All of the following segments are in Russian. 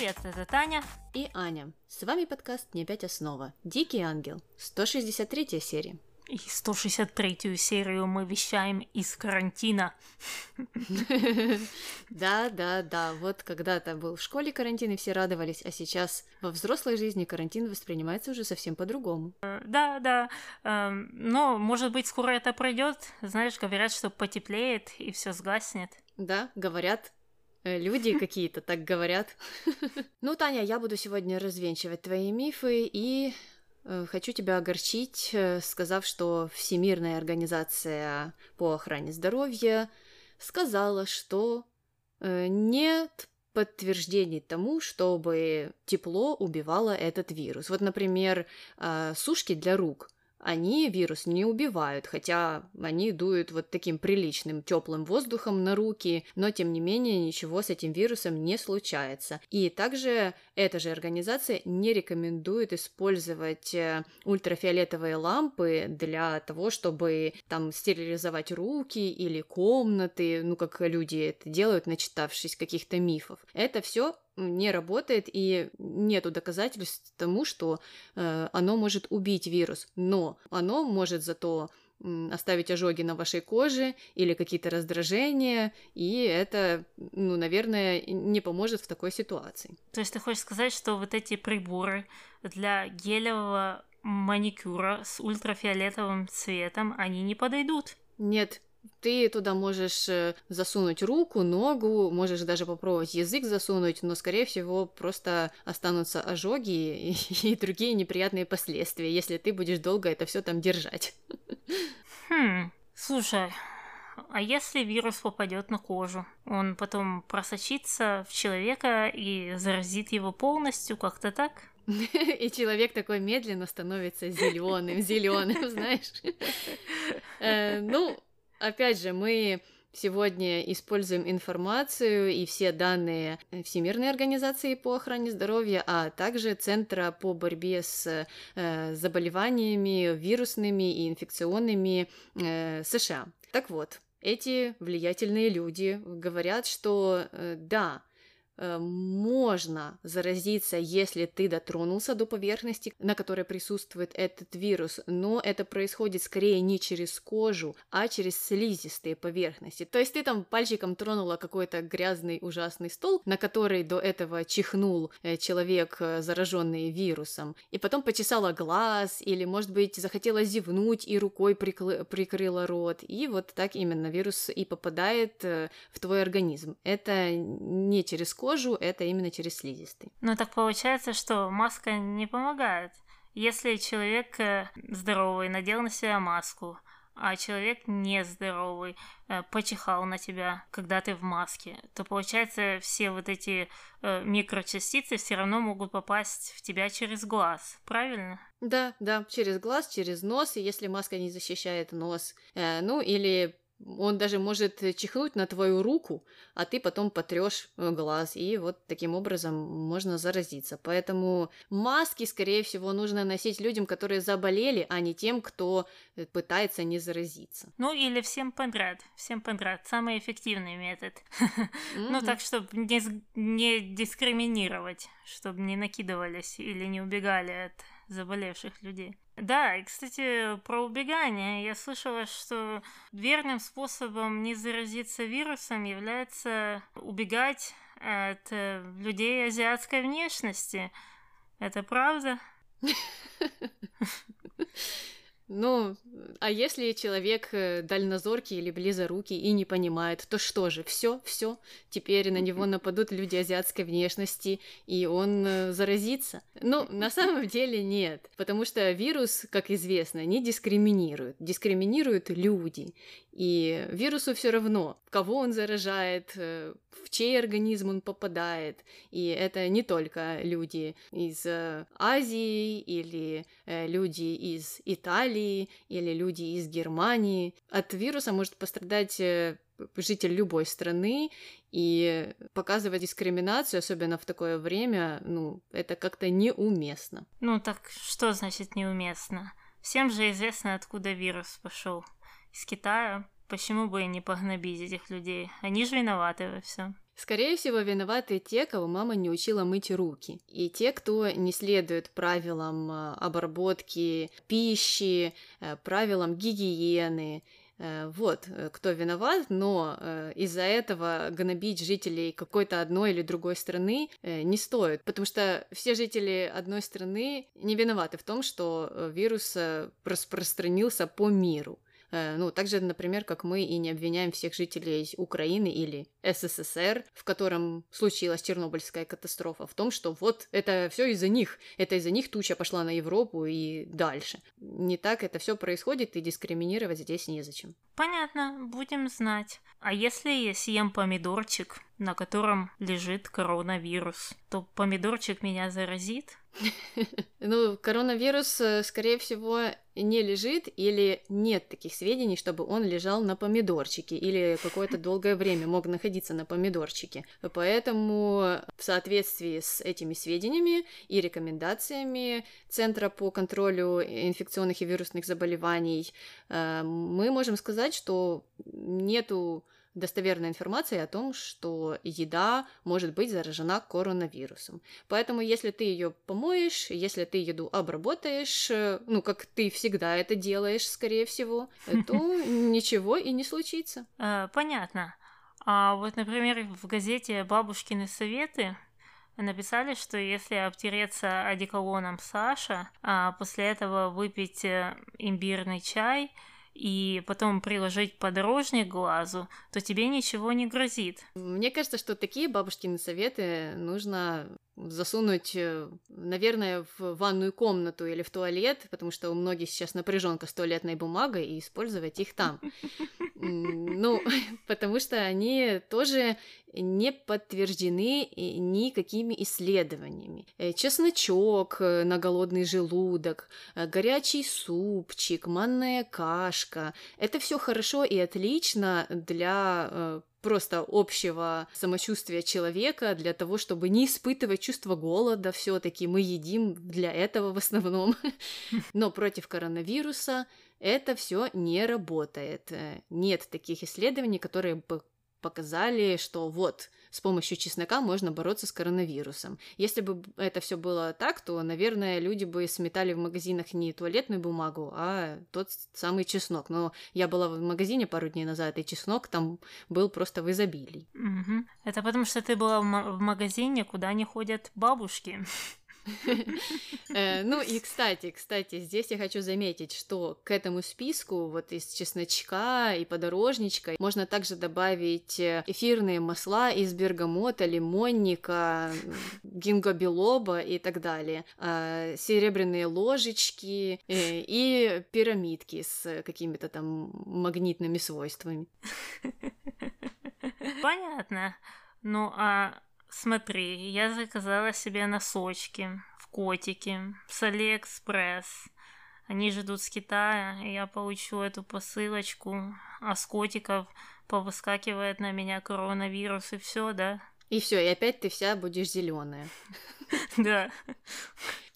Привет, это Таня и Аня. С вами подкаст «Не опять основа». Дикий ангел. 163 серия. И 163-ю серию мы вещаем из карантина. Да, да, да. Вот когда-то был в школе карантин, и все радовались, а сейчас во взрослой жизни карантин воспринимается уже совсем по-другому. Да, да. Эм, но, может быть, скоро это пройдет. Знаешь, говорят, что потеплеет и все сгаснет. Да, говорят, люди какие-то так говорят. Ну, Таня, я буду сегодня развенчивать твои мифы и э, хочу тебя огорчить, э, сказав, что Всемирная организация по охране здоровья сказала, что нет подтверждений тому, чтобы тепло убивало этот вирус. Вот, например, сушки для рук – они вирус не убивают, хотя они дуют вот таким приличным теплым воздухом на руки, но тем не менее ничего с этим вирусом не случается. И также эта же организация не рекомендует использовать э, ультрафиолетовые лампы для того, чтобы там стерилизовать руки или комнаты, ну как люди это делают, начитавшись каких-то мифов. Это все не работает и нету доказательств тому, что э, оно может убить вирус, но оно может зато оставить ожоги на вашей коже или какие-то раздражения, и это, ну, наверное, не поможет в такой ситуации. То есть ты хочешь сказать, что вот эти приборы для гелевого маникюра с ультрафиолетовым цветом, они не подойдут? Нет, ты туда можешь э, засунуть руку, ногу, можешь даже попробовать язык засунуть, но, скорее всего, просто останутся ожоги и, и другие неприятные последствия, если ты будешь долго это все там держать. Хм, слушай, а если вирус попадет на кожу, он потом просочится в человека и заразит его полностью, как-то так? И человек такой медленно становится зеленым, зеленым, знаешь. Э, ну, Опять же, мы сегодня используем информацию и все данные Всемирной организации по охране здоровья, а также Центра по борьбе с э, заболеваниями вирусными и инфекционными э, США. Так вот, эти влиятельные люди говорят, что э, да, можно заразиться, если ты дотронулся до поверхности, на которой присутствует этот вирус, но это происходит скорее не через кожу, а через слизистые поверхности. То есть ты там пальчиком тронула какой-то грязный ужасный стол, на который до этого чихнул э, человек, э, зараженный вирусом, и потом почесала глаз, или, может быть, захотела зевнуть и рукой прикры- прикрыла рот, и вот так именно вирус и попадает в твой организм. Это не через кожу, кожу, это именно через слизистый. Ну так получается, что маска не помогает. Если человек э, здоровый надел на себя маску, а человек нездоровый э, почихал на тебя, когда ты в маске, то получается все вот эти э, микрочастицы все равно могут попасть в тебя через глаз, правильно? Да, да, через глаз, через нос, и если маска не защищает нос, ну или он даже может чихнуть на твою руку, а ты потом потрешь э, глаз, и вот таким образом можно заразиться. Поэтому маски, скорее всего, нужно носить людям, которые заболели, а не тем, кто э, пытается не заразиться. Ну или всем подряд, всем подряд. Самый эффективный метод. Ну так, чтобы не дискриминировать, чтобы не накидывались или не убегали от заболевших людей. Да, и, кстати, про убегание. Я слышала, что верным способом не заразиться вирусом является убегать от э, людей азиатской внешности. Это правда? Ну, а если человек э, дальнозоркий или близорукий и не понимает, то что же, все, все, теперь на него нападут люди азиатской внешности, и он э, заразится? Ну, на самом деле нет, потому что вирус, как известно, не дискриминирует, дискриминируют люди, и вирусу все равно, кого он заражает, э, в чей организм он попадает. И это не только люди из э, Азии или э, люди из Италии или люди из Германии. От вируса может пострадать житель любой страны, и показывать дискриминацию, особенно в такое время, ну, это как-то неуместно. Ну так что значит неуместно? Всем же известно, откуда вирус пошел из Китая. Почему бы и не погнобить этих людей? Они же виноваты во всем. Скорее всего, виноваты те, кого мама не учила мыть руки. И те, кто не следует правилам э, обработки пищи, э, правилам гигиены, Э, вот, кто виноват, но из-за этого гнобить жителей какой-то одной или другой страны не стоит, потому что все жители одной страны не виноваты в том, что вирус распространился по миру. Э, ну, также, например, как мы и не обвиняем всех жителей Украины или СССР, в котором случилась Чернобыльская катастрофа, в том, что вот это все из-за них, это из-за них туча пошла на Европу и дальше. Не так это все происходит, и дискриминировать здесь незачем. Понятно, будем знать. А если я съем помидорчик, на котором лежит коронавирус, то помидорчик меня заразит? Ну, коронавирус, э, скорее всего, не лежит или нет таких сведений, чтобы он лежал на помидорчике или какое-то долгое время мог находиться на помидорчике. Поэтому в соответствии с этими сведениями и рекомендациями Центра по контролю инфекционных и вирусных заболеваний э, мы можем сказать, что нету достоверной информации о том, что еда может быть заражена коронавирусом. Поэтому, если ты ее помоешь, если ты еду обработаешь, э, ну, как ты всегда это делаешь, скорее всего, то ничего и не случится. Э, понятно. А вот, например, в газете «Бабушкины советы» написали, что если обтереться одеколоном Саша, а после этого выпить э, имбирный чай – и потом приложить подорожник глазу, то тебе ничего не грозит. Мне кажется, что такие бабушкины советы нужно засунуть, э, наверное, в ванную комнату или в туалет, потому что у многих сейчас напряженка с туалетной бумагой, и использовать их там. Ну, потому что они тоже не подтверждены никакими исследованиями. Э, чесночок э, на голодный желудок, горячий супчик, манная кашка – это все хорошо и отлично для просто общего самочувствия человека для того, чтобы не испытывать чувство голода. Все-таки мы едим для этого в основном. Но против коронавируса это все не работает. Нет таких исследований, которые бы показали, что вот с помощью чеснока можно бороться с коронавирусом. Если бы это все было так, то, наверное, люди бы сметали в магазинах не туалетную бумагу, а тот самый чеснок. Но я была в магазине пару дней назад, и чеснок там был просто в изобилии. Угу. Это потому что ты была в магазине, куда не ходят бабушки. Э, ну и, кстати, кстати, здесь я хочу заметить, что к этому списку вот из чесночка и подорожничка можно также добавить э, эфирные масла из бергамота, лимонника, гингобилоба и так далее, а, серебряные ложечки э, и пирамидки с какими-то там магнитными свойствами. Понятно. Ну а Смотри, я заказала себе носочки в котиках с Алиэкспресс. Они ждут с Китая, и я получу эту посылочку, а с котиков повыскакивает на меня коронавирус и все, да? И все, и опять ты вся будешь зеленая. Да.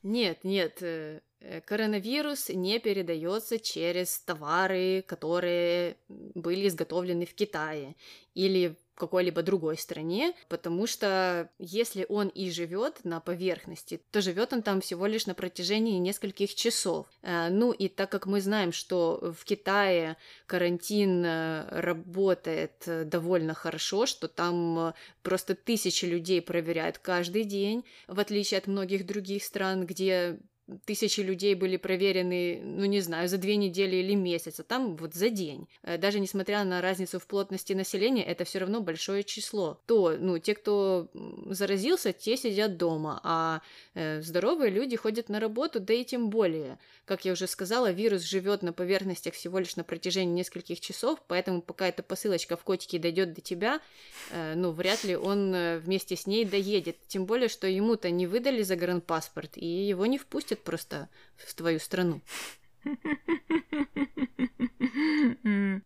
Нет, нет, э, коронавирус не передается через товары, которые были изготовлены в Китае или в какой-либо другой стране, потому что если он и живет на поверхности, то живет он там всего лишь на протяжении нескольких часов. Э, ну и так как мы знаем, что в Китае карантин э, работает э, довольно хорошо, что там просто тысячи людей проверяют каждый день, в отличие от многих других стран, где тысячи людей были проверены, ну не знаю, за две недели или месяц, а там вот за день. Э, даже несмотря на разницу в плотности населения, это все равно большое число. То, ну, те, кто заразился, те сидят дома, а э, здоровые люди ходят на работу, да и тем более. Как я уже сказала, вирус живет на поверхностях всего лишь на протяжении нескольких часов, поэтому пока эта посылочка в котике дойдет до тебя, э, ну, вряд ли он э, вместе с ней доедет. Тем более, что ему-то не выдали загранпаспорт, и его не впустят просто в твою страну.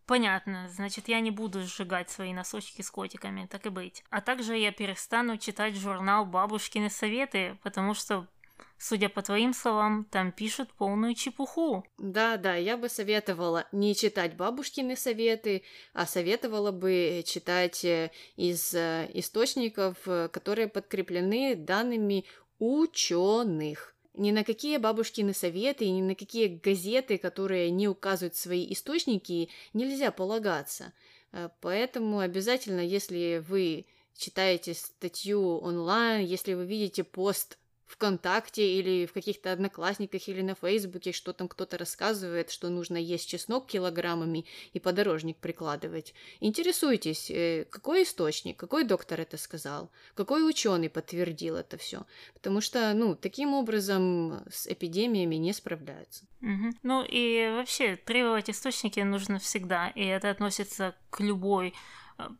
Понятно, значит, я не буду сжигать свои носочки с котиками, так и быть. А также я перестану читать журнал «Бабушкины советы», потому что судя по твоим словам, там пишут полную чепуху. Да, да, я бы советовала не читать бабушкины советы, а советовала бы читать э, из э, источников, э, которые подкреплены данными ученых. Ни на какие бабушкины советы, ни на какие газеты, которые не указывают свои источники, нельзя полагаться. Поэтому обязательно, если вы читаете статью онлайн, если вы видите пост ВКонтакте или в каких-то одноклассниках или на Фейсбуке, что там кто-то рассказывает, что нужно есть чеснок килограммами и подорожник прикладывать. Интересуйтесь, э, какой источник, какой доктор это сказал, какой ученый подтвердил это все. Потому что, ну, таким образом с эпидемиями не справляются. Угу. Ну и вообще требовать источники нужно всегда, и это относится к любой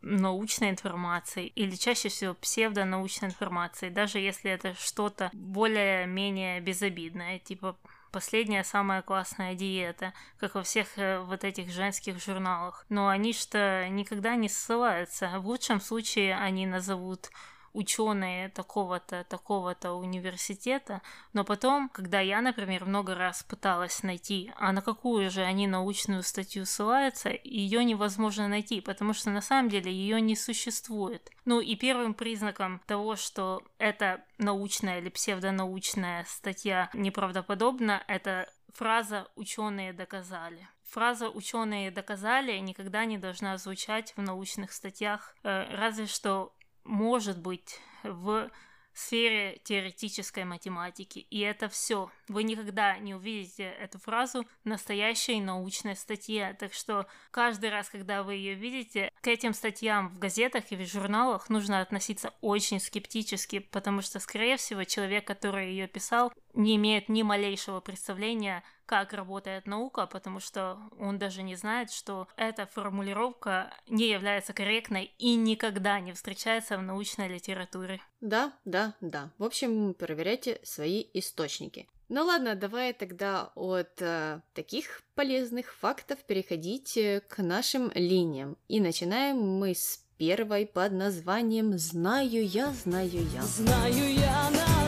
научной информацией или чаще всего псевдонаучной информацией, даже если это что-то более-менее безобидное, типа последняя самая классная диета, как во всех э, вот этих женских журналах. Но они что никогда не ссылаются. В лучшем случае они назовут ученые такого-то, такого-то университета, но потом, когда я, например, много раз пыталась найти, а на какую же они научную статью ссылаются, ее невозможно найти, потому что на самом деле ее не существует. Ну и первым признаком того, что это научная или псевдонаучная статья неправдоподобна, это фраза «ученые доказали». Фраза «ученые доказали» никогда не должна звучать в научных статьях, э, разве что может быть в сфере теоретической математики. И это все. Вы никогда не увидите эту фразу в настоящей научной статье. Так что каждый раз, когда вы ее видите, к этим статьям в газетах или в журналах нужно относиться очень скептически, потому что, скорее всего, человек, который ее писал, не имеет ни малейшего представления, как работает наука, потому что он даже не знает, что эта формулировка не является корректной и никогда не встречается в научной литературе. Да, да, да. В общем, проверяйте свои источники. Ну ладно, давай тогда от э, таких полезных фактов переходить к нашим линиям. И начинаем мы с первой под названием «Знаю я, знаю я». Знаю я на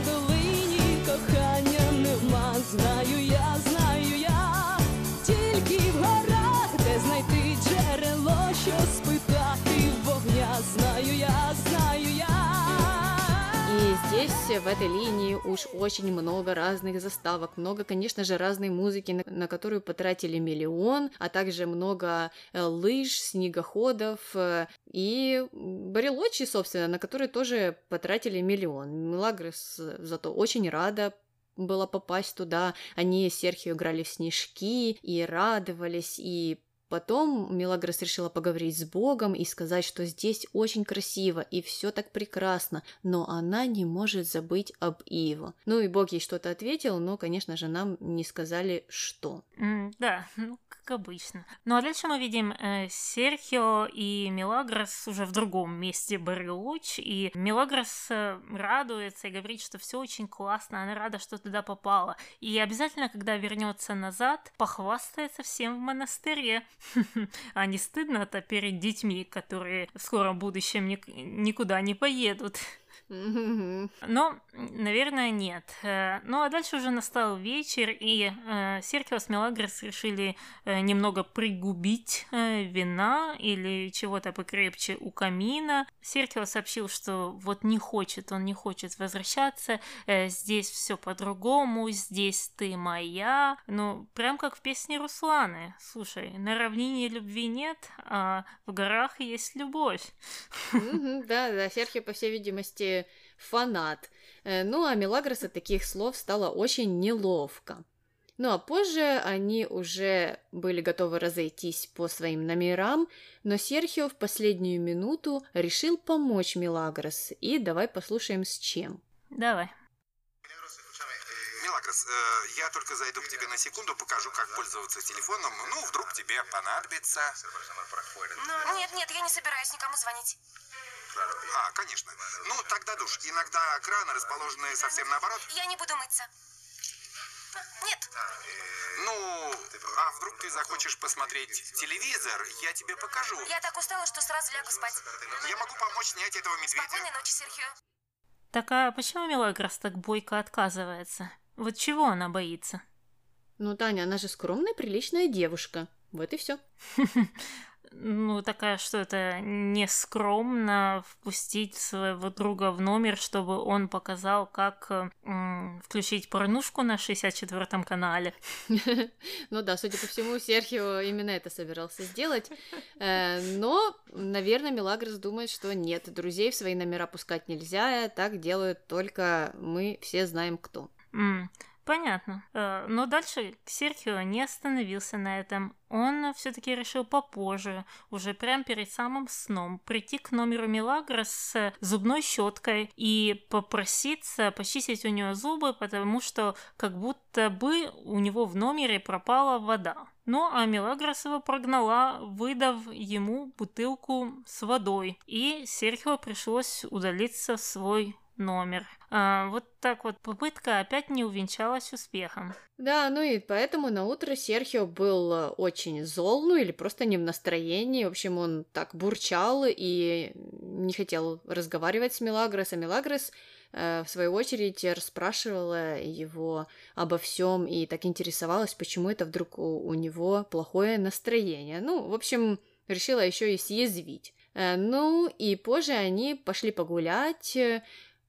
здесь, в этой линии, уж очень много разных заставок, много, конечно же, разной музыки, на, на которую потратили миллион, а также много э, лыж, снегоходов э, и барелочи, собственно, на которые тоже потратили миллион. Мелагрос зато очень рада была попасть туда. Они с Серхио играли в снежки и радовались, и Потом Мелагрос решила поговорить с Богом и сказать, что здесь очень красиво и все так прекрасно, но она не может забыть об Иво. Ну и Бог ей что-то ответил, но, конечно же, нам не сказали, что. Mm, да, ну как обычно. Ну а дальше мы видим э, Серхио и Мелагрос уже в другом месте Барелуч, и Мелагрос э, радуется и говорит, что все очень классно, она рада, что туда попала. И обязательно, когда вернется назад, похвастается всем в монастыре. А не стыдно-то перед детьми, которые в скором будущем никуда не поедут. Но, наверное, нет. Э, ну а дальше уже настал вечер, и э, Серхио с Мелагрос решили э, немного пригубить вина или чего-то покрепче у камина. Серхио сообщил, что вот не хочет, он не хочет возвращаться, здесь все по-другому, здесь ты моя. Ну, прям как в песне Русланы. Слушай, на равнине любви нет, а в горах есть любовь. Да, да, Серхио, по всей видимости, фанат. Э, ну, а Мелагрос от таких слов стало очень неловко. Ну а позже они уже были готовы разойтись по своим номерам, но Серхио в последнюю минуту решил помочь Мелагрос. И давай послушаем с чем. Давай. Мелагрос, э, я только зайду к тебе на секунду, покажу, как пользоваться телефоном. Ну, вдруг тебе понадобится. Ну, нет, нет, я не собираюсь никому звонить. А, конечно. Ну, тогда душ. Иногда краны расположены совсем наоборот. Я не буду мыться. Нет. Ну, а вдруг ты захочешь посмотреть телевизор? Я тебе покажу. Я так устала, что сразу лягу спать. Я могу помочь снять этого медведя. Спокойной ночи, Серхио. Так а почему Мелагрос так бойко отказывается? Вот чего она боится? Ну, Таня, она же скромная, приличная девушка. Вот и все. ну, такая, что это не скромно впустить своего друга в номер, чтобы он показал, как м, включить порнушку на 64-м канале. Ну да, судя по всему, Серхио именно это собирался сделать. Э, но, наверное, Мелагрос думает, что нет, друзей в свои номера пускать нельзя, так делают только мы все знаем кто. Понятно. Э, но дальше Серхио не остановился на этом. Он все-таки решил попозже, уже прямо перед самым сном, прийти к номеру Милагра с зубной щеткой и попроситься почистить у нее зубы, потому что как будто бы у него в номере пропала вода. Ну, а Мелагрос его прогнала, выдав ему бутылку с водой, и Серхио пришлось удалиться в свой номер. А, вот так вот попытка опять не увенчалась успехом. Да, ну и поэтому на утро Серхио был э, очень зол, ну или просто не в настроении. В общем, он так бурчал и не хотел разговаривать с Мелагрос, а Мелагрос э, в свою очередь расспрашивала его обо всем и так интересовалась, почему это вдруг у, него плохое настроение. Ну, в общем, решила еще и съязвить. Э, ну и позже они пошли погулять,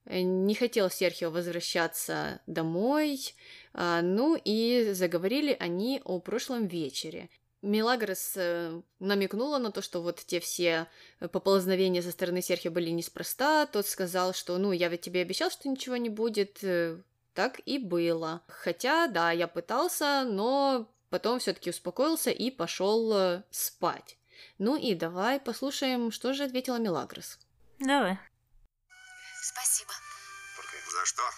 не хотел Серхио возвращаться домой, а, ну и заговорили они о прошлом вечере. Мелагрос э, намекнула на то, что вот те все поползновения со стороны Серхио были неспроста. Тот сказал, что ну я ведь тебе обещал, что ничего не будет. Э, так и было. Хотя, да, я пытался, но потом все-таки успокоился и пошел спать. Ну и давай послушаем, что же ответила Мелагрос. Давай. Спасибо. За что?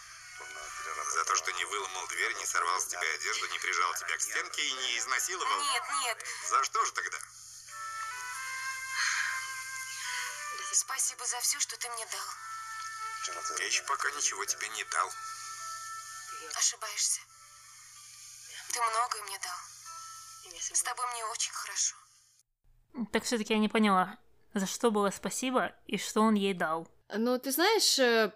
За то, что не выломал дверь, не сорвал с тебя одежду, не прижал тебя к стенке и не изнасиловал? Нет, нет. За что же тогда? Спасибо за все, что ты мне дал. Я еще пока ничего тебе не дал. Ошибаешься. Ты многое мне дал. С тобой мне очень хорошо. Так все-таки я не поняла, за что было спасибо и что он ей дал. Ну, ты знаешь, э,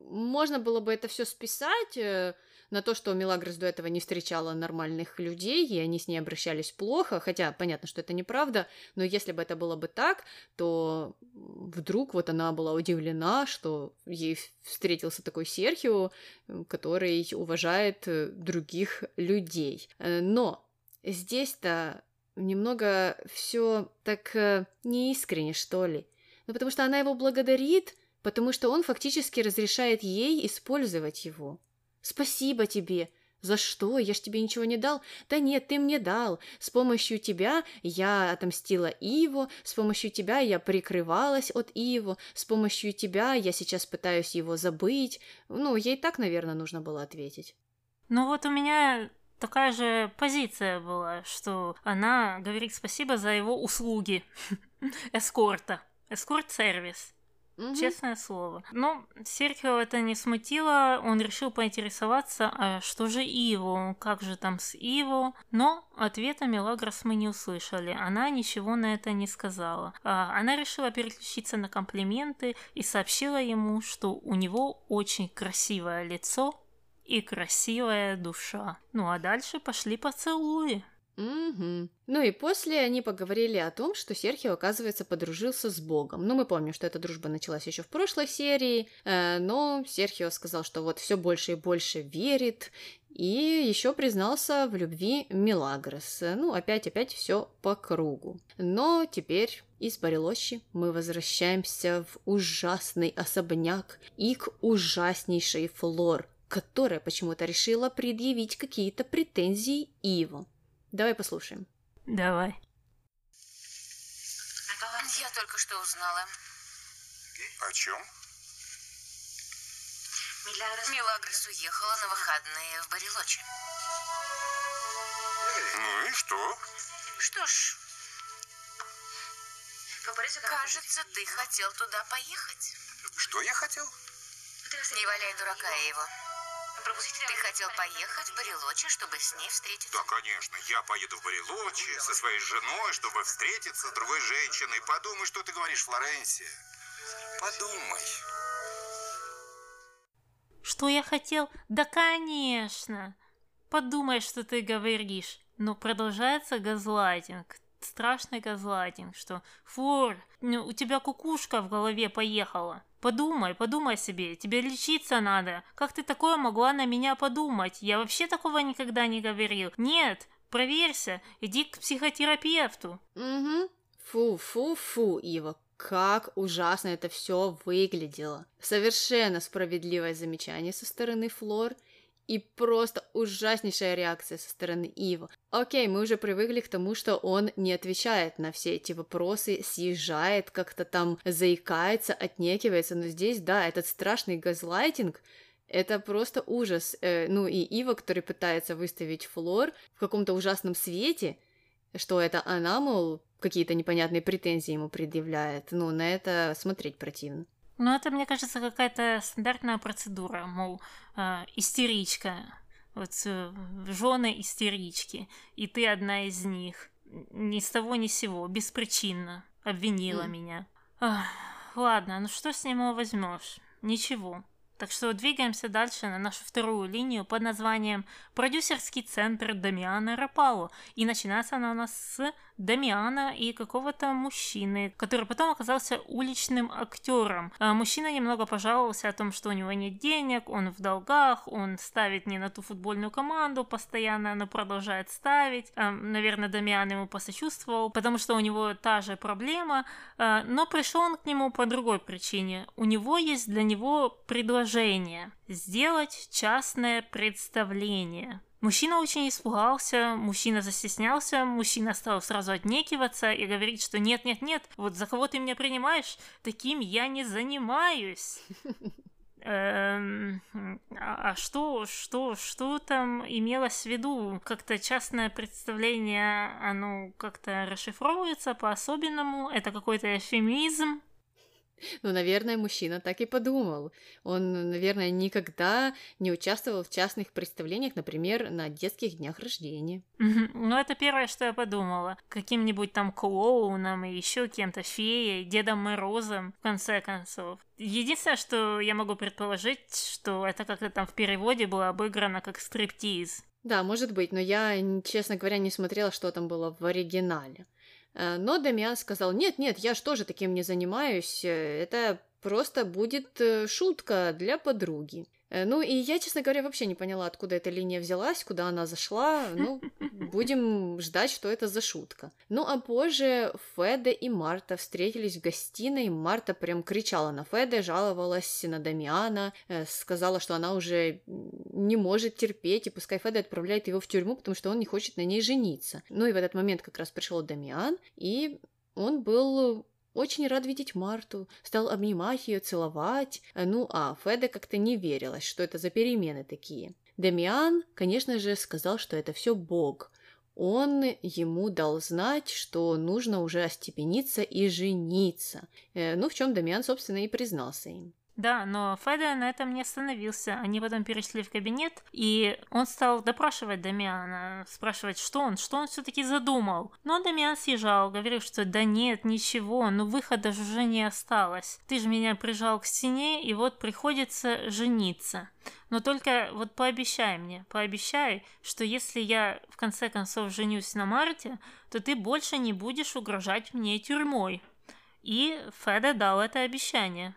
можно было бы это все списать э, на то, что Мелагрос до этого не встречала нормальных людей, и они с ней обращались плохо, хотя понятно, что это неправда, но если бы это было бы так, то вдруг вот она была удивлена, что ей встретился такой Серхио, который уважает э, других людей. Но здесь-то немного все так неискренне, что ли. Ну, потому что она его благодарит, потому что он фактически разрешает ей использовать его. «Спасибо тебе!» «За что? Я ж тебе ничего не дал?» «Да нет, ты мне дал. С помощью тебя я отомстила Иву, с помощью тебя я прикрывалась от Иву, с помощью тебя я сейчас пытаюсь его забыть». Ну, ей так, наверное, нужно было ответить. Ну вот у меня такая же позиция была, что она говорит спасибо за его услуги эскорта, эскорт-сервис. Угу. Честное слово. Но Серхио это не смутило, он решил поинтересоваться, а что же Иво, как же там с Иво? Но ответа Мелагрос мы не услышали, она ничего на это не сказала. А она решила переключиться на комплименты и сообщила ему, что у него очень красивое лицо и красивая душа. Ну а дальше пошли поцелуи. Угу. Ну и после они поговорили о том, что Серхио, оказывается, подружился с Богом. Ну, мы помним, что эта дружба началась еще в прошлой серии, э, но Серхио сказал, что вот все больше и больше верит, и еще признался в любви Милагрос. Ну, опять-опять все по кругу. Но теперь из Барелощи мы возвращаемся в ужасный особняк и к ужаснейшей Флор, которая почему-то решила предъявить какие-то претензии Иву. Давай послушаем. Давай. Я только что узнала. О чем? Милагрос уехала на выходные в Барелочи. Ну и что? Что ж, кажется, ты хотел туда поехать. Что я хотел? Не валяй дурака его. Ты хотел поехать в Барелочи, чтобы с ней встретиться? Да, конечно. Я поеду в Барелочи со своей женой, чтобы встретиться с другой женщиной. Подумай, что ты говоришь, Флоренция. Подумай. Что я хотел? Да, конечно. Подумай, что ты говоришь. Но продолжается газлайтинг страшный газлайтинг, что «Флор, у тебя кукушка в голове поехала». Подумай, подумай себе, тебе лечиться надо. Как ты такое могла на меня подумать? Я вообще такого никогда не говорил. Нет, проверься, иди к психотерапевту. Угу. Фу-фу-фу, Ива, как ужасно это все выглядело. Совершенно справедливое замечание со стороны Флор – и просто ужаснейшая реакция со стороны Ива. Окей, мы уже привыкли к тому, что он не отвечает на все эти вопросы, съезжает, как-то там заикается, отнекивается, но здесь, да, этот страшный газлайтинг, это просто ужас. Э, ну и Ива, который пытается выставить Флор в каком-то ужасном свете, что это она, мол, какие-то непонятные претензии ему предъявляет. Ну, на это смотреть противно. Ну, это, мне кажется, какая-то стандартная процедура, мол, э, истеричка, вот э, жены истерички, и ты одна из них. Ни с того ни с сего, беспричинно обвинила mm. меня. Ах, ладно, ну что с него возьмешь? Ничего. Так что двигаемся дальше на нашу вторую линию под названием «Продюсерский центр Дамиана Рапало». И начинается она у нас с Дамиана и какого-то мужчины, который потом оказался уличным актером. А мужчина немного пожаловался о том, что у него нет денег, он в долгах, он ставит не на ту футбольную команду постоянно, но продолжает ставить. А, наверное, Дамиан ему посочувствовал, потому что у него та же проблема, а, но пришел он к нему по другой причине. У него есть для него предложение сделать частное представление. Мужчина очень испугался, мужчина застеснялся, мужчина стал сразу отнекиваться и говорить, что нет-нет-нет, вот за кого ты меня принимаешь, таким я не занимаюсь. Эм, а, а что, что, что там имелось в виду? Как-то частное представление, оно как-то расшифровывается по-особенному? Это какой-то эфемизм? Ну, наверное, мужчина так и подумал. Он, наверное, никогда не участвовал в частных представлениях, например, на детских днях рождения. Ну, это первое, что я подумала. Каким-нибудь там клоуном и еще кем-то, феей, Дедом Морозом, в конце концов. Единственное, что я могу предположить, что это как-то там в переводе было обыграно как стриптиз. Да, может быть, но я, честно говоря, не смотрела, что там было в оригинале. Э, но Дамиан сказал, нет-нет, я ж тоже таким не занимаюсь, э, это просто будет э, шутка для подруги. Ну и я, честно говоря, вообще не поняла, откуда эта линия взялась, куда она зашла. Ну, будем ждать, что это за шутка. Ну а позже Феда и Марта встретились в гостиной. Марта прям кричала на Феда, жаловалась на Дамиана, сказала, что она уже не может терпеть, и пускай Феда отправляет его в тюрьму, потому что он не хочет на ней жениться. Ну и в этот момент как раз пришел Дамиан, и он был очень рад видеть Марту, стал обнимать ее, целовать. Ну, а Феда как-то не верилась, что это за перемены такие. Дамиан, конечно же, сказал, что это все Бог. Он ему дал знать, что нужно уже остепениться и жениться. Э, ну, в чем Дамиан, собственно, и признался им. Да, но Феда на этом не остановился. Они потом перешли в кабинет, и он стал допрашивать Дамиана, спрашивать, что он, что он все-таки задумал. Но Дамиан съезжал, говорил, что да нет, ничего, ну выхода же уже не осталось. Ты же меня прижал к стене, и вот приходится жениться. Но только вот пообещай мне, пообещай, что если я в конце концов женюсь на Марте, то ты больше не будешь угрожать мне тюрьмой. И Феда дал это обещание.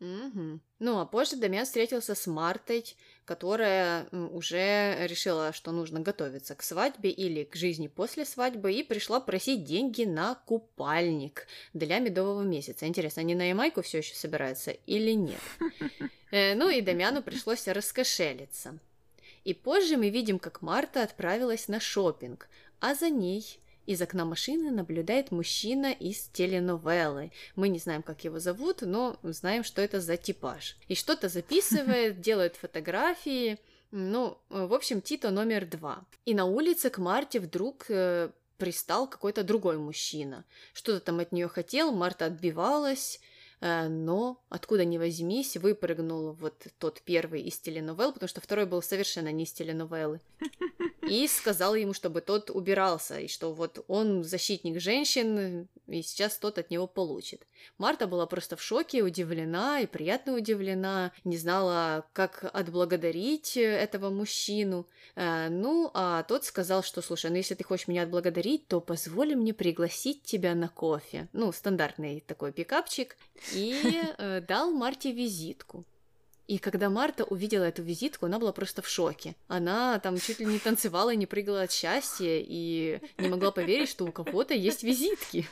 Угу. Ну, а позже Дамиан встретился с Мартой, которая уже решила, что нужно готовиться к свадьбе или к жизни после свадьбы, и пришла просить деньги на купальник для медового месяца. Интересно, они на Ямайку все еще собираются или нет? Э, ну и Дамиану пришлось раскошелиться. И позже мы видим, как Марта отправилась на шопинг, а за ней из окна машины наблюдает мужчина из теленовеллы. Мы не знаем, как его зовут, но знаем, что это за типаж. И что-то записывает, делает фотографии. Ну, в общем, Тито номер два. И на улице к Марте вдруг э, пристал какой-то другой мужчина. Что-то там от нее хотел, Марта отбивалась. Э, но откуда ни возьмись, выпрыгнул вот тот первый из теленовелл, потому что второй был совершенно не из теленовеллы, и сказал ему, чтобы тот убирался, и что вот он защитник женщин, и сейчас тот от него получит. Марта была просто в шоке, удивлена и приятно удивлена, не знала, как отблагодарить этого мужчину. Э, ну, а тот сказал, что, слушай, ну если ты хочешь меня отблагодарить, то позволь мне пригласить тебя на кофе. Ну, стандартный такой пикапчик. И э, дал Марте визитку. И когда Марта увидела эту визитку, она была просто в шоке. Она там чуть ли не танцевала и не прыгала от счастья и не могла поверить, что у кого-то есть визитки.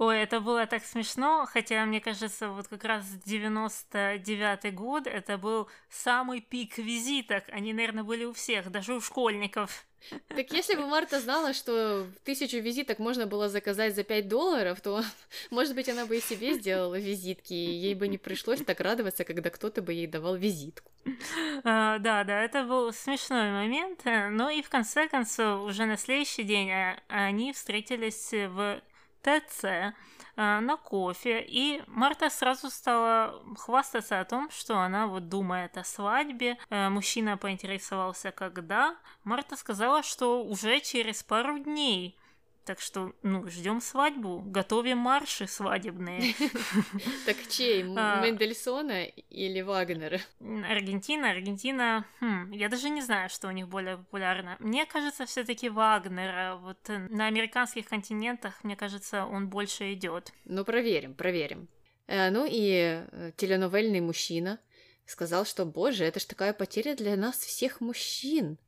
Ой, это было так смешно, хотя, мне кажется, вот как раз 99-й год, это был самый пик визиток, они, наверное, были у всех, даже у школьников. Так если бы Марта знала, что тысячу визиток можно было заказать за 5 долларов, то, может быть, она бы и себе сделала визитки, и ей бы не пришлось так радоваться, когда кто-то бы ей давал визитку. А, да, да, это был смешной момент, но и в конце концов, уже на следующий день а, они встретились в ТЦ, Э, на кофе, и Марта сразу стала хвастаться о том, что она вот думает о свадьбе. Э, мужчина поинтересовался, когда. Марта сказала, что уже через пару дней. Так что, ну, ждем свадьбу, готовим марши свадебные. Так чей? А. Мендельсона или Вагнера? Аргентина, Аргентина. Хм, я даже не знаю, что у них более популярно. Мне кажется, все-таки Вагнера. Вот э, на американских континентах, мне кажется, он больше идет. Ну, проверим, проверим. Э, ну и э, теленовельный мужчина сказал, что, боже, это ж такая потеря для нас всех мужчин.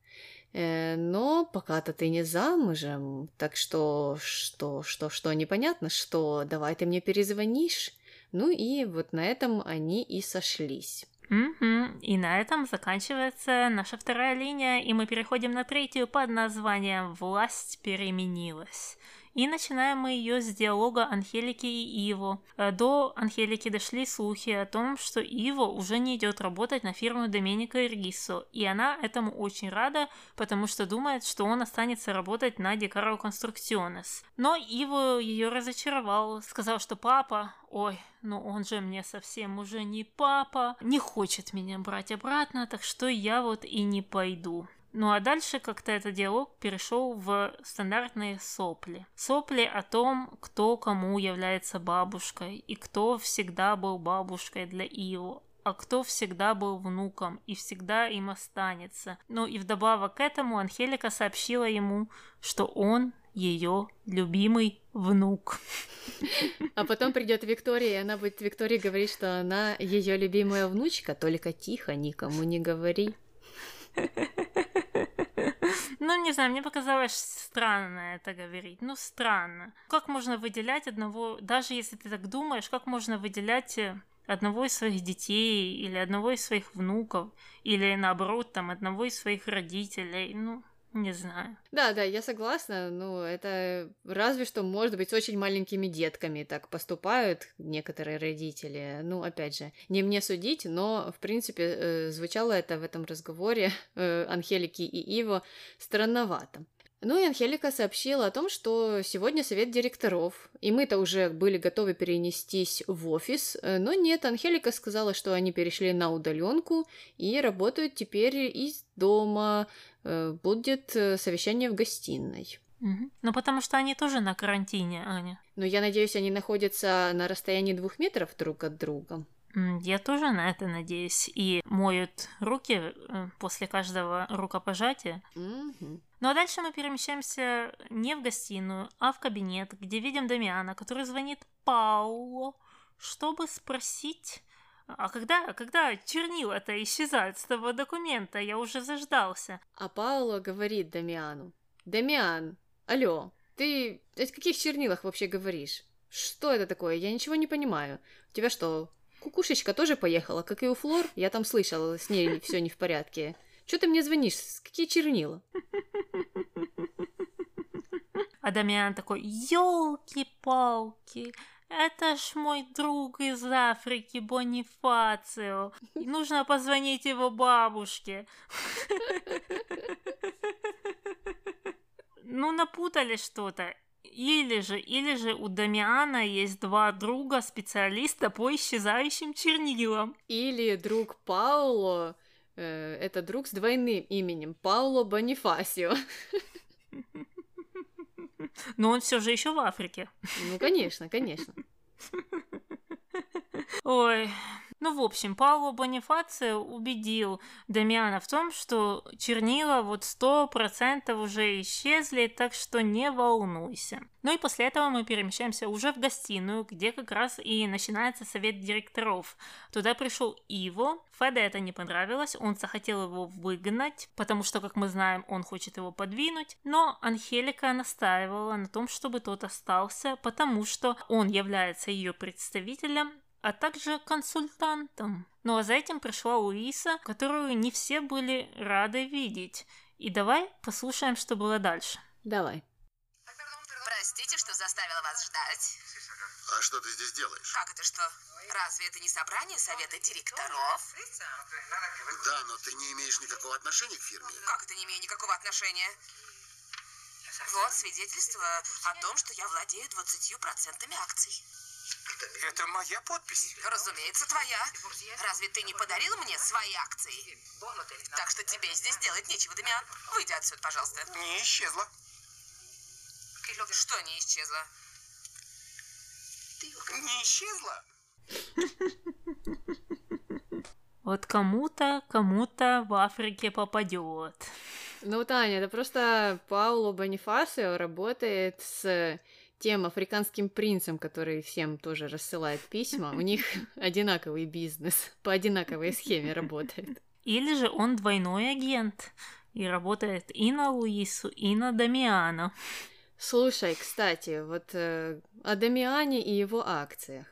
Э, но пока-то ты не замужем, так что, что, что, что, непонятно, что, давай ты мне перезвонишь. Ну и вот на этом они и сошлись. Угу. И на этом заканчивается наша вторая линия, и мы переходим на третью под названием «Власть переменилась». И начинаем мы ее с диалога Анхелики и Иво. Э, до Анхелики дошли слухи о том, что Иво уже не идет работать на фирму Доменика Иргисо, и она этому очень рада, потому что думает, что он останется работать на Декаро Конструкционес. Но Иво ее разочаровал, сказал, что папа, ой, ну он же мне совсем уже не папа, не хочет меня брать обратно, так что я вот и не пойду. Ну а дальше как-то этот диалог перешел в стандартные сопли. Сопли о том, кто кому является бабушкой, и кто всегда был бабушкой для Ио, а кто всегда был внуком и всегда им останется. Ну и вдобавок к этому Анхелика сообщила ему, что он ее любимый внук. А потом придет Виктория, и она будет Виктории говорить, что она ее любимая внучка, только тихо, никому не говори. Ну, не знаю, мне показалось странно это говорить. Ну, странно. Как можно выделять одного, даже если ты так думаешь, как можно выделять э, одного из своих детей или одного из своих внуков, или наоборот, там, одного из своих родителей? Ну, не знаю. Да, да, я согласна. Ну, это разве что, может быть, с очень маленькими детками так поступают некоторые родители. Ну, опять же, не мне судить, но, в принципе, э, звучало это в этом разговоре э, Анхелики и Иво странновато. Ну и Анхелика сообщила о том, что сегодня совет директоров, и мы-то уже были готовы перенестись в офис, э, но нет, Анхелика сказала, что они перешли на удаленку и работают теперь из дома, э, будет э, совещание в гостиной. Угу. Ну, потому что они тоже на карантине, Аня. Но я надеюсь, они находятся на расстоянии двух метров друг от друга. Я тоже на это надеюсь. И моют руки э, после каждого рукопожатия. Mm-hmm. Ну а дальше мы перемещаемся не в гостиную, а в кабинет, где видим Дамиана, который звонит Пауло, чтобы спросить... А когда, когда чернила-то исчезают с того документа? Я уже заждался. А Пауло говорит Дамиану. Дамиан, алло, ты о каких чернилах вообще говоришь? Что это такое? Я ничего не понимаю. У тебя что, Кукушечка тоже поехала, как и у Флор. Я там слышала, с ней все не в порядке. Что ты мне звонишь? Какие чернила? А Дамиан такой, елки-палки, это ж мой друг из Африки, Бонифацио. Нужно позвонить его бабушке. Ну, напутали что-то. Или же, или же у Дамиана есть два друга специалиста по исчезающим чернилам. Или друг Пауло, э, это друг с двойным именем, Пауло Бонифасио. Но он все же еще в Африке. Ну, конечно, конечно. Ой, ну, в общем, Пауло Бонифацио убедил Дамиана в том, что чернила вот сто процентов уже исчезли, так что не волнуйся. Ну и после этого мы перемещаемся уже в гостиную, где как раз и начинается совет директоров. Туда пришел Иво, Феде это не понравилось, он захотел его выгнать, потому что, как мы знаем, он хочет его подвинуть, но Анхелика настаивала на том, чтобы тот остался, потому что он является ее представителем, а также консультантом. Ну а за этим пришла Луиса, которую не все были рады видеть. И давай послушаем, что было дальше. Давай. Простите, что заставила вас ждать. А что ты здесь делаешь? Как это что? Разве это не собрание совета директоров? Да, но ты не имеешь никакого отношения к фирме. Как это не имею никакого отношения? Вот свидетельство о том, что я владею 20% акций. Это моя подпись. Разумеется, твоя. Разве ты не подарил мне свои акции? Так что тебе здесь делать нечего, Дамиан. Выйди отсюда, пожалуйста. Не исчезла. Что не исчезло? Не исчезла? Вот кому-то, кому-то в Африке попадет. Ну, Таня, это просто Пауло Бонифасио работает с тем африканским принцем, который всем тоже рассылает письма. У них одинаковый бизнес, по одинаковой схеме работает. Или же он двойной агент и работает и на Луису, и на Дамиана. Слушай, кстати, вот э, о Дамиане и его акциях.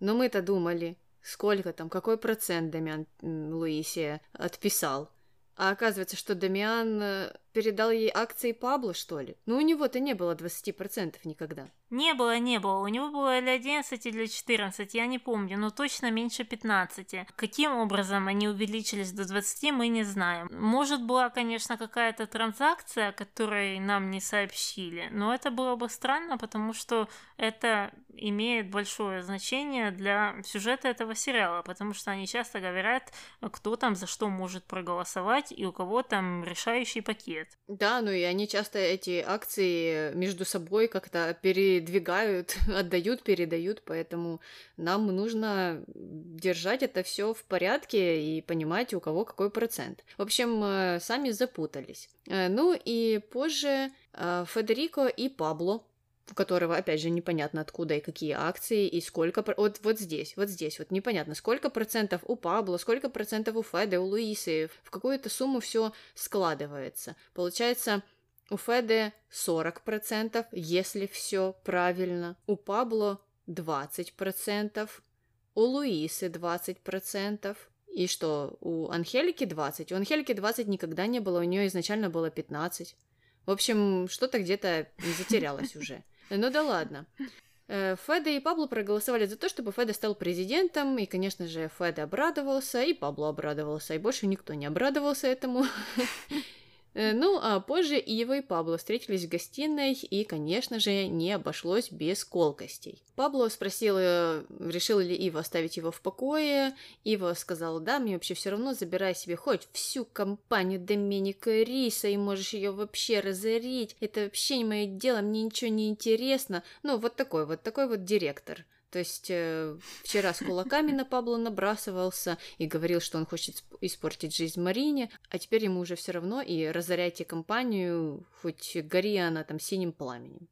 Но мы-то думали, сколько там, какой процент Дамиан Луисе отписал. А оказывается, что Дамиан э, передал ей акции Пабло, что ли? Ну, у него-то не было 20% никогда. Не было, не было. У него было или 11, или 14, я не помню, но точно меньше 15. Каким образом они увеличились до 20, мы не знаем. Может, была, конечно, какая-то транзакция, которой нам не сообщили, но это было бы странно, потому что это имеет большое значение для сюжета этого сериала, потому что они часто говорят, кто там за что может проголосовать и у кого там решающий пакет. Да, ну и они часто эти акции между собой как-то передвигают, отдают, передают, поэтому нам нужно держать это все в порядке и понимать, у кого какой процент. В общем, э, сами запутались. Э, ну и позже э, Федерико и Пабло у которого, опять же, непонятно откуда и какие акции, и сколько... Вот, вот здесь, вот здесь, вот непонятно, сколько процентов у Пабло, сколько процентов у Феды, у Луисы, в какую-то сумму все складывается. Получается, у Феды 40%, если все правильно, у Пабло 20%, у Луисы 20%, и что, у Анхелики 20? У Анхелики 20 никогда не было, у нее изначально было 15. В общем, что-то где-то затерялось уже. Ну да ладно. Э, Феда и Пабло проголосовали за то, чтобы Феда стал президентом, и, конечно же, Феда обрадовался, и Пабло обрадовался, и больше никто не обрадовался этому. Э, ну, а позже Ива и Пабло встретились в гостиной, и, конечно же, не обошлось без колкостей. Пабло спросил, э, решил ли Ива оставить его в покое. Ива сказал, да, мне вообще все равно, забирай себе хоть всю компанию Доминика Риса, и можешь ее вообще разорить. Это вообще не мое дело, мне ничего не интересно. Ну, вот такой вот, такой вот директор. То есть э, вчера с кулаками на Пабло набрасывался и говорил, что он хочет испортить жизнь Марине, а теперь ему уже все равно и разоряйте компанию, хоть гори она там синим пламенем.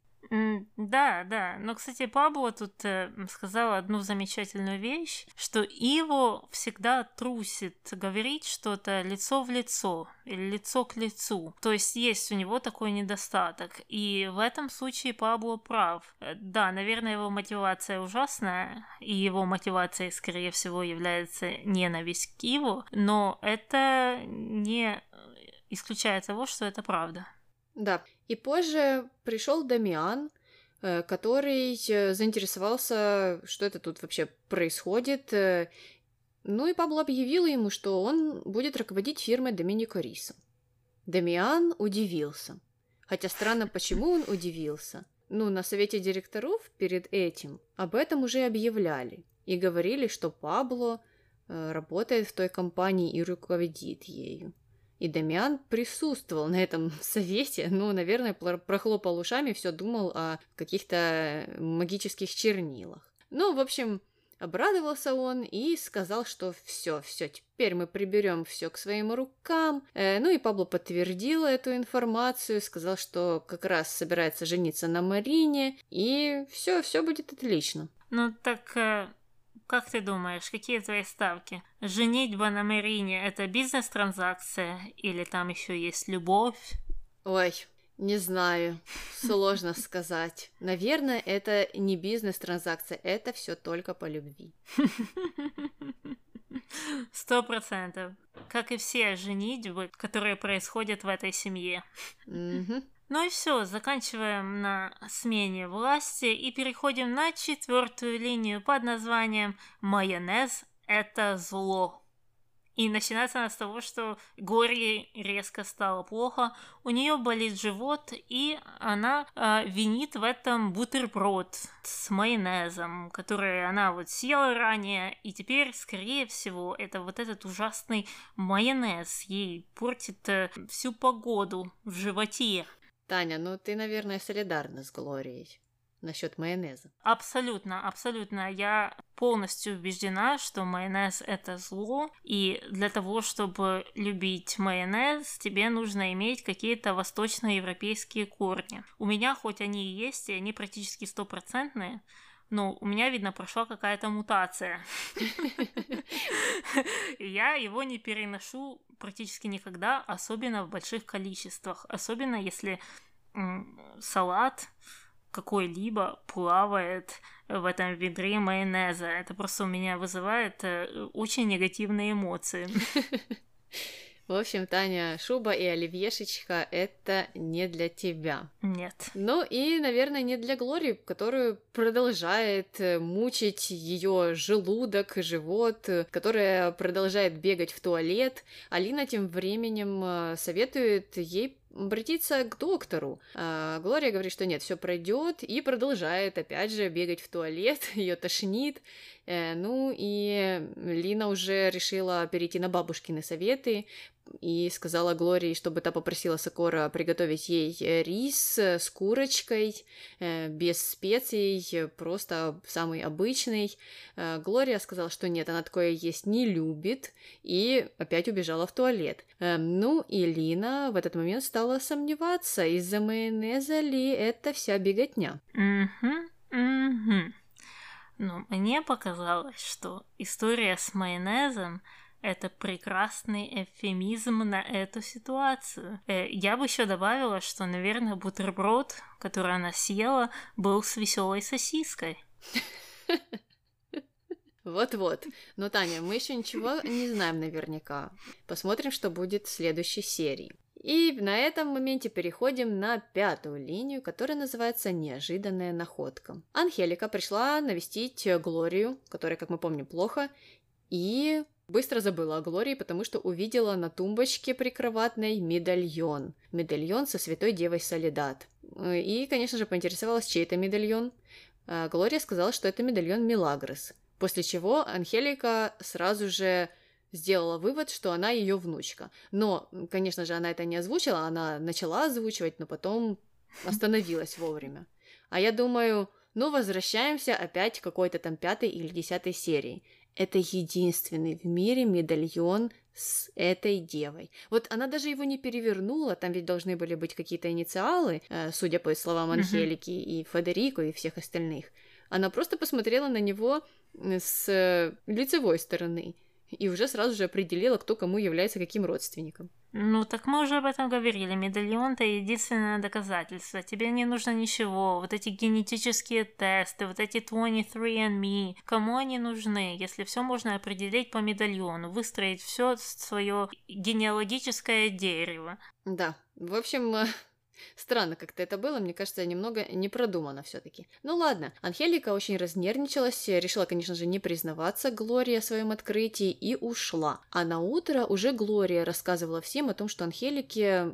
Да, да. Но, кстати, Пабло тут э, сказал одну замечательную вещь, что Иво всегда трусит говорить что-то лицо в лицо или лицо к лицу. То есть есть у него такой недостаток. И в этом случае Пабло прав. Э, да, наверное, его мотивация ужасная, и его мотивацией, скорее всего, является ненависть к Иву, но это не исключает того, что это правда. Да. И позже пришел Дамиан, э, который э, заинтересовался, что это тут вообще происходит. Э, ну и Пабло объявил ему, что он будет руководить фирмой Доминико Риса. Дамиан удивился. Хотя странно, почему он удивился. ну, на совете директоров перед этим об этом уже объявляли и говорили, что Пабло работает в той компании и руководит ею. И Дамиан присутствовал на этом совете, ну, наверное, прохлопал ушами, все думал о каких-то магических чернилах. Ну, в общем, Обрадовался он и сказал, что все, все, теперь мы приберем все к своим рукам. Э, ну и Пабло подтвердил эту информацию, сказал, что как раз собирается жениться на Марине, и все, все будет отлично. Ну так э, как ты думаешь, какие твои ставки? Женитьба на Марине – это бизнес-транзакция или там еще есть любовь? Ой, не знаю, сложно сказать. Наверное, это не бизнес-транзакция, это все только по любви. Сто процентов. Как и все женитьбы, которые происходят в этой семье. Ну и все, заканчиваем на смене власти и переходим на четвертую линию под названием «Майонез – это зло». И начинается она с того, что Гори резко стало плохо, у нее болит живот, и она э, винит в этом бутерброд с майонезом, который она вот съела ранее, и теперь, скорее всего, это вот этот ужасный майонез ей портит э, всю погоду в животе. Таня, ну ты, наверное, солидарна с Глорией насчет майонеза. Абсолютно, абсолютно. Я полностью убеждена, что майонез это зло, и для того, чтобы любить майонез, тебе нужно иметь какие-то восточноевропейские корни. У меня хоть они и есть, и они практически стопроцентные, но у меня, видно, прошла какая-то мутация. Я его не переношу практически никогда, особенно в больших количествах. Особенно если салат какой-либо плавает в этом ведре майонеза. Это просто у меня вызывает э, очень негативные эмоции. В общем, Таня, шуба и оливьешечка — это не для тебя. Нет. Ну и, наверное, не для Глории, которую продолжает э, мучить ее желудок, живот, которая продолжает бегать в туалет. Алина тем временем э, советует ей обратиться к доктору. А Глория говорит, что нет, все пройдет, и продолжает опять же бегать в туалет, ее тошнит. Э, ну и Лина уже решила перейти на бабушкины советы и сказала Глории, чтобы та попросила Сокора приготовить ей э, рис с курочкой, э, без специй, просто самый обычный. Глория сказала, что нет, она такое есть не любит, и опять убежала в туалет. Ну и Лина в этот момент стала сомневаться, из-за майонеза ли это вся беготня. Угу, угу. Но мне показалось, что история с майонезом это прекрасный эвфемизм на эту ситуацию. Э, я бы еще добавила, что, наверное, бутерброд, который она съела, был с веселой сосиской. Вот-вот. Но, Таня, мы еще ничего не знаем наверняка. Посмотрим, что будет в следующей серии. И на этом моменте переходим на пятую линию, которая называется «Неожиданная находка». Анхелика пришла навестить Глорию, которая, как мы помним, плохо, и быстро забыла о Глории, потому что увидела на тумбочке прикроватной медальон. Медальон со святой девой Солидат. И, конечно же, поинтересовалась, чей это медальон. А Глория сказала, что это медальон Милагрос. После чего Анхелика сразу же сделала вывод, что она ее внучка. Но, конечно же, она это не озвучила, она начала озвучивать, но потом остановилась вовремя. А я думаю, ну, возвращаемся опять к какой-то там пятой или десятой серии. Это единственный в мире медальон с этой девой. Вот она даже его не перевернула, там ведь должны были быть какие-то инициалы, э, судя по словам Анхелики и Федерико и всех остальных. Она просто посмотрела на него с лицевой стороны и уже сразу же определила, кто кому является каким родственником. Ну, так мы уже об этом говорили. Медальон – это единственное доказательство. Тебе не нужно ничего. Вот эти генетические тесты, вот эти 23andMe. Кому они нужны, если все можно определить по медальону, выстроить все свое генеалогическое дерево? Да. В общем, Странно как-то это было, мне кажется, немного не продумано все таки Ну ладно, Анхелика очень разнервничалась, решила, конечно же, не признаваться Глории о своем открытии и ушла. А на утро уже Глория рассказывала всем о том, что Анхелике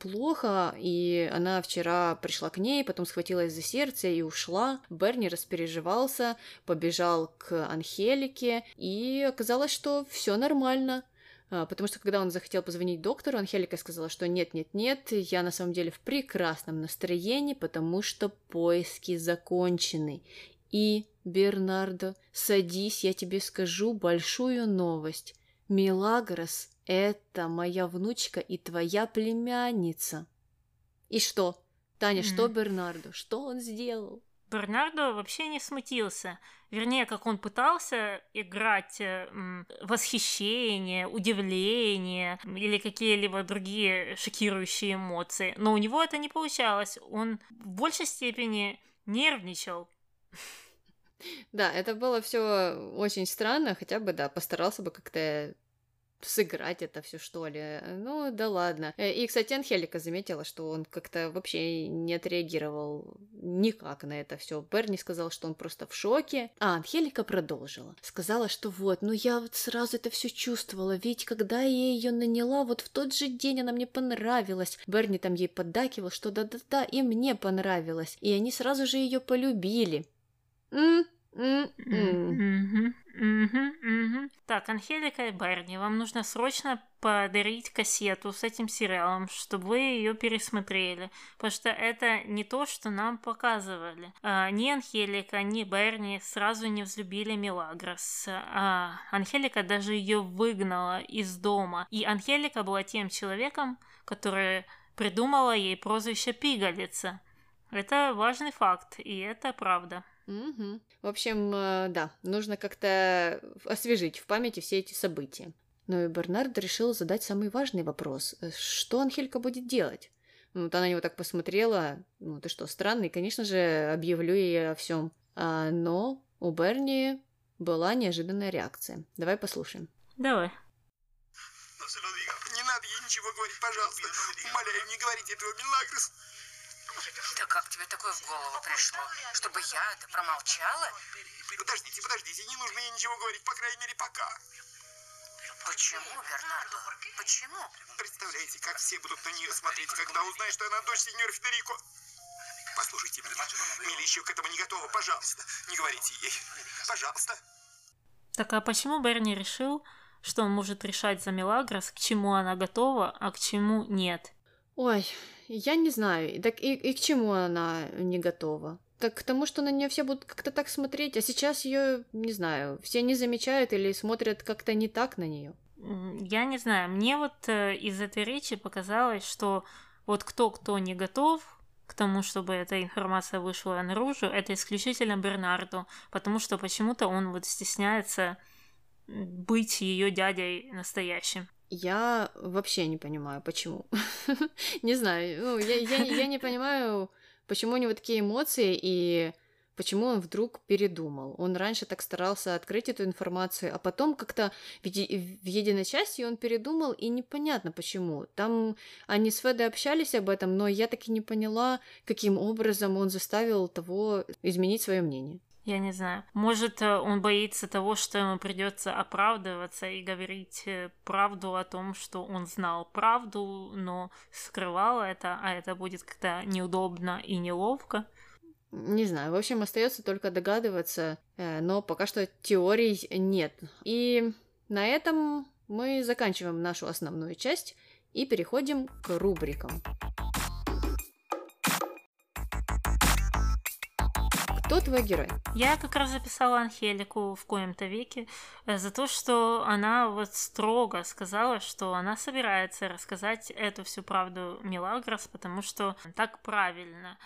плохо, и она вчера пришла к ней, потом схватилась за сердце и ушла. Берни распереживался, побежал к Анхелике, и оказалось, что все нормально. А, потому что когда он захотел позвонить доктору, Анхелика сказала, что нет-нет-нет, я на самом деле в прекрасном настроении, потому что поиски закончены. И, Бернардо, садись, я тебе скажу большую новость. Милагрос — это моя внучка и твоя племянница. И что? Таня, mm-hmm. что Бернардо? Что он сделал? Бернардо вообще не смутился. Вернее, как он пытался играть э, восхищение, удивление или какие-либо другие шокирующие эмоции. Но у него это не получалось. Он в большей степени нервничал. Да, это было все очень странно, хотя бы, да, постарался бы как-то сыграть это все что ли. Ну, да ладно. Э, и, кстати, Анхелика заметила, что он как-то вообще не отреагировал никак на это все. Берни сказал, что он просто в шоке. А Анхелика продолжила. Сказала, что вот, ну я вот сразу это все чувствовала, ведь когда я ее наняла, вот в тот же день она мне понравилась. Берни там ей поддакивал, что да-да-да, и мне понравилось. И они сразу же ее полюбили. М так, Анхелика и Берни, вам нужно срочно подарить кассету с этим сериалом, чтобы вы ее пересмотрели, потому что это не то, что нам показывали. А, ни Анхелика, ни Берни сразу не взлюбили Мелагрос. А Анхелика даже ее выгнала из дома. И Анхелика была тем человеком, который придумала ей прозвище Пигалица. Это важный факт, и это правда. Угу. В общем, э, да, нужно как-то освежить в памяти все эти события. Но и Бернард решил задать самый важный вопрос. Э, что Анхелька будет делать? Ну, вот она на него так посмотрела. Ну, ты что, странный? Конечно же, объявлю ей о всем. А, но у Берни была неожиданная реакция. Давай послушаем. Давай. Не надо ей ничего говорить, пожалуйста. Умоляю, не говорите этого, Милагрос. Да как тебе такое в голову пришло? Чтобы я это промолчала? Подождите, подождите, не нужно ей ничего говорить, по крайней мере, пока. Почему, Бернардо? Почему? Представляете, как все будут на нее смотреть, когда узнают, что она дочь сеньора Федерико? Послушайте меня, Милли еще к этому не готова, пожалуйста, не говорите ей, пожалуйста. Так а почему Берни решил, что он может решать за Мелагрос, к чему она готова, а к чему нет? Ой, я не знаю. Так и, и к чему она не готова? Так к тому, что на нее все будут как-то так смотреть, а сейчас ее, не знаю, все не замечают или смотрят как-то не так на нее. Я не знаю, мне вот э, из этой речи показалось, что вот кто-кто не готов к тому, чтобы эта информация вышла наружу, это исключительно Бернарду, потому что почему-то он вот стесняется быть ее дядей настоящим. Я вообще не понимаю, почему. не знаю, ну, я, я, не понимаю, почему у него такие эмоции и почему он вдруг передумал. Он раньше так старался открыть эту информацию, а потом как-то в, единой части он передумал, и непонятно почему. Там они с Федой общались об этом, но я так и не поняла, каким образом он заставил того изменить свое мнение. Я не знаю. Может, э, он боится того, что ему придется оправдываться и говорить э, правду о том, что он знал правду, но скрывал это, а это будет как-то неудобно и неловко. Не знаю, в общем, остается только догадываться, э, но пока что теорий нет. И на этом мы заканчиваем нашу основную часть и переходим к рубрикам. Кто твой герой? Я как раз записала Анхелику в коем-то веке э, за то, что она вот строго сказала, что она собирается рассказать эту всю правду Милагрос, потому что так правильно.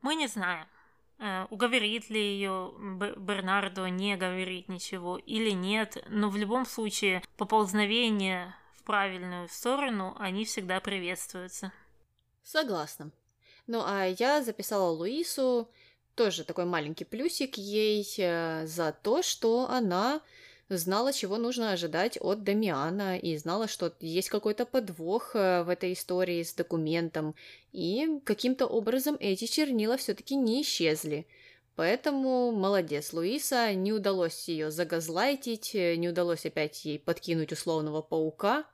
Мы не знаем, э, уговорит ли ее Бернардо не говорить ничего или нет, но в любом случае поползновения в правильную сторону, они всегда приветствуются. Согласна. Ну а я записала Луису тоже такой маленький плюсик ей э, за то, что она знала, чего нужно ожидать от Дамиана, и знала, что есть какой-то подвох э, в этой истории с документом, и каким-то образом эти чернила все-таки не исчезли. Поэтому молодец Луиса, не удалось ее загазлайтить, э, не удалось опять ей подкинуть условного паука.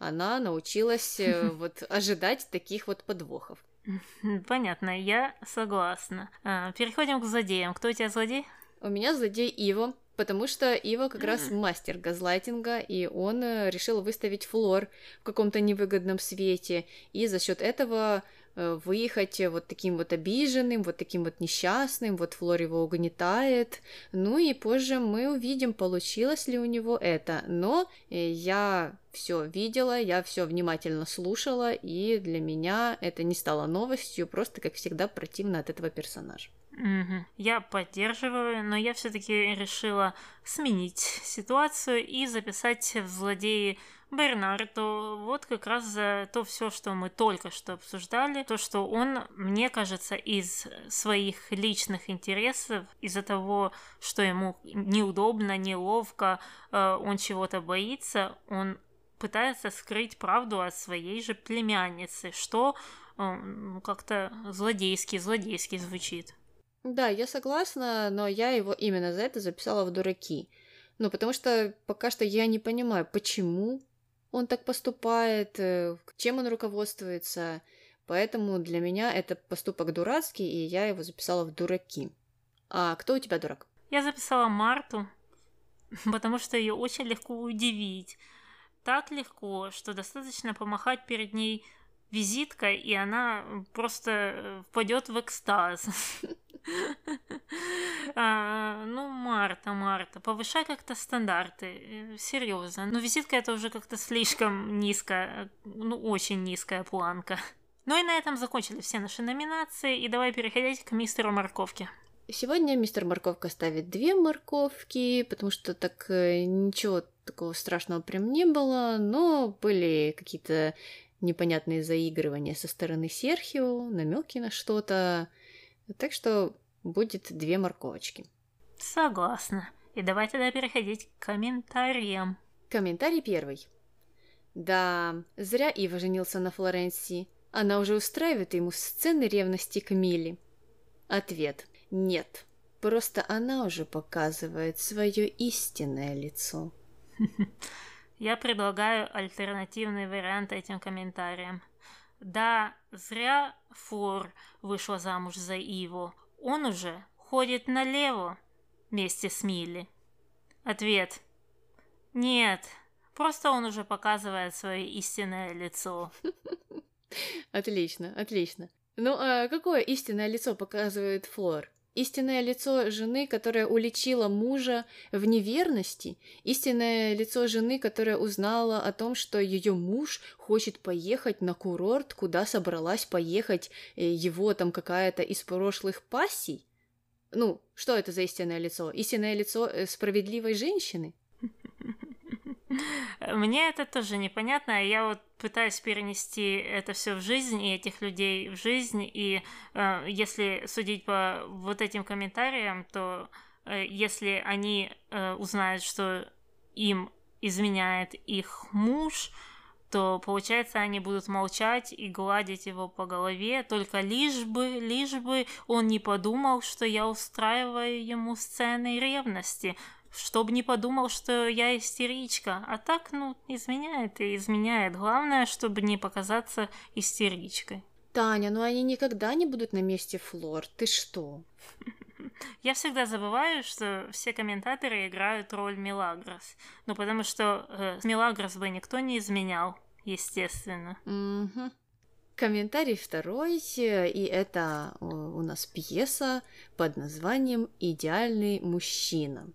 Она научилась вот ожидать таких вот подвохов. Понятно, я согласна. А, переходим к злодеям. Кто у тебя злодей? У меня злодей Иво, потому что Иво как раз мастер газлайтинга, и он э, решил выставить Флор в каком-то невыгодном свете, и за счет этого Э, выехать вот таким вот обиженным, вот таким вот несчастным, вот Флор его угнетает. Ну и позже мы увидим, получилось ли у него это. Но э, я все видела, я все внимательно слушала, и для меня это не стало новостью, просто, как всегда, противно от этого персонажа. Угу. Я поддерживаю, но я все-таки решила сменить ситуацию и записать в злодеи Бернардо, вот как раз за то все, что мы только что обсуждали, то, что он, мне кажется, из своих личных интересов, из-за того, что ему неудобно, неловко, э, он чего-то боится, он пытается скрыть правду от своей же племянницы, что э, ну, как-то злодейски, злодейски звучит. Да, я согласна, но я его именно за это записала в дураки. Ну, потому что пока что я не понимаю, почему он так поступает, э, чем он руководствуется. Поэтому для меня это поступок дурацкий, и я его записала в дураки. А кто у тебя дурак? Я записала Марту, потому что ее очень легко удивить. Так легко, что достаточно помахать перед ней визиткой, и она просто э, впадет в экстаз. А, ну, Марта, Марта, повышай как-то стандарты, э, серьезно. Ну, визитка это уже как-то слишком низкая, ну, очень низкая планка. Ну и на этом закончили все наши номинации, и давай переходить к мистеру Морковке. Сегодня мистер Морковка ставит две морковки, потому что так э, ничего такого страшного прям не было, но были какие-то непонятные заигрывания со стороны Серхио, намеки на что-то. Так что будет две морковочки. Согласна. И давай тогда переходить к комментариям. Комментарий первый. Да, зря Ива женился на Флоренции. Она уже устраивает ему сцены ревности к Миле. Ответ. Нет. Просто она уже показывает свое истинное лицо. Я предлагаю альтернативный вариант этим комментариям. Да, зря Флор вышла замуж за Иву. Он уже ходит налево вместе с Милли. Ответ. Нет, просто он уже показывает свое истинное лицо. Отлично, отлично. Ну, а какое истинное лицо показывает Флор? Истинное лицо жены, которая уличила мужа в неверности, истинное лицо жены, которая узнала о том, что ее муж хочет поехать на курорт, куда собралась поехать э, его там какая-то из прошлых пассий. Ну, что это за истинное лицо? Истинное лицо э, справедливой женщины? Мне это тоже непонятно. Я вот пытаюсь перенести это все в жизнь и этих людей в жизнь. И э, если судить по вот этим комментариям, то э, если они э, узнают, что им изменяет их муж, то получается они будут молчать и гладить его по голове, только лишь бы, лишь бы он не подумал, что я устраиваю ему сцены ревности чтобы не подумал, что я истеричка. А так, ну, изменяет и изменяет. Главное, чтобы не показаться истеричкой. Таня, ну они никогда не будут на месте Флор. Ты что? Я всегда забываю, что все комментаторы играют роль Мелагрос. Ну, потому что э, Мелагрос бы никто не изменял, естественно. Угу. Комментарий второй, и это э, у нас пьеса под названием «Идеальный мужчина».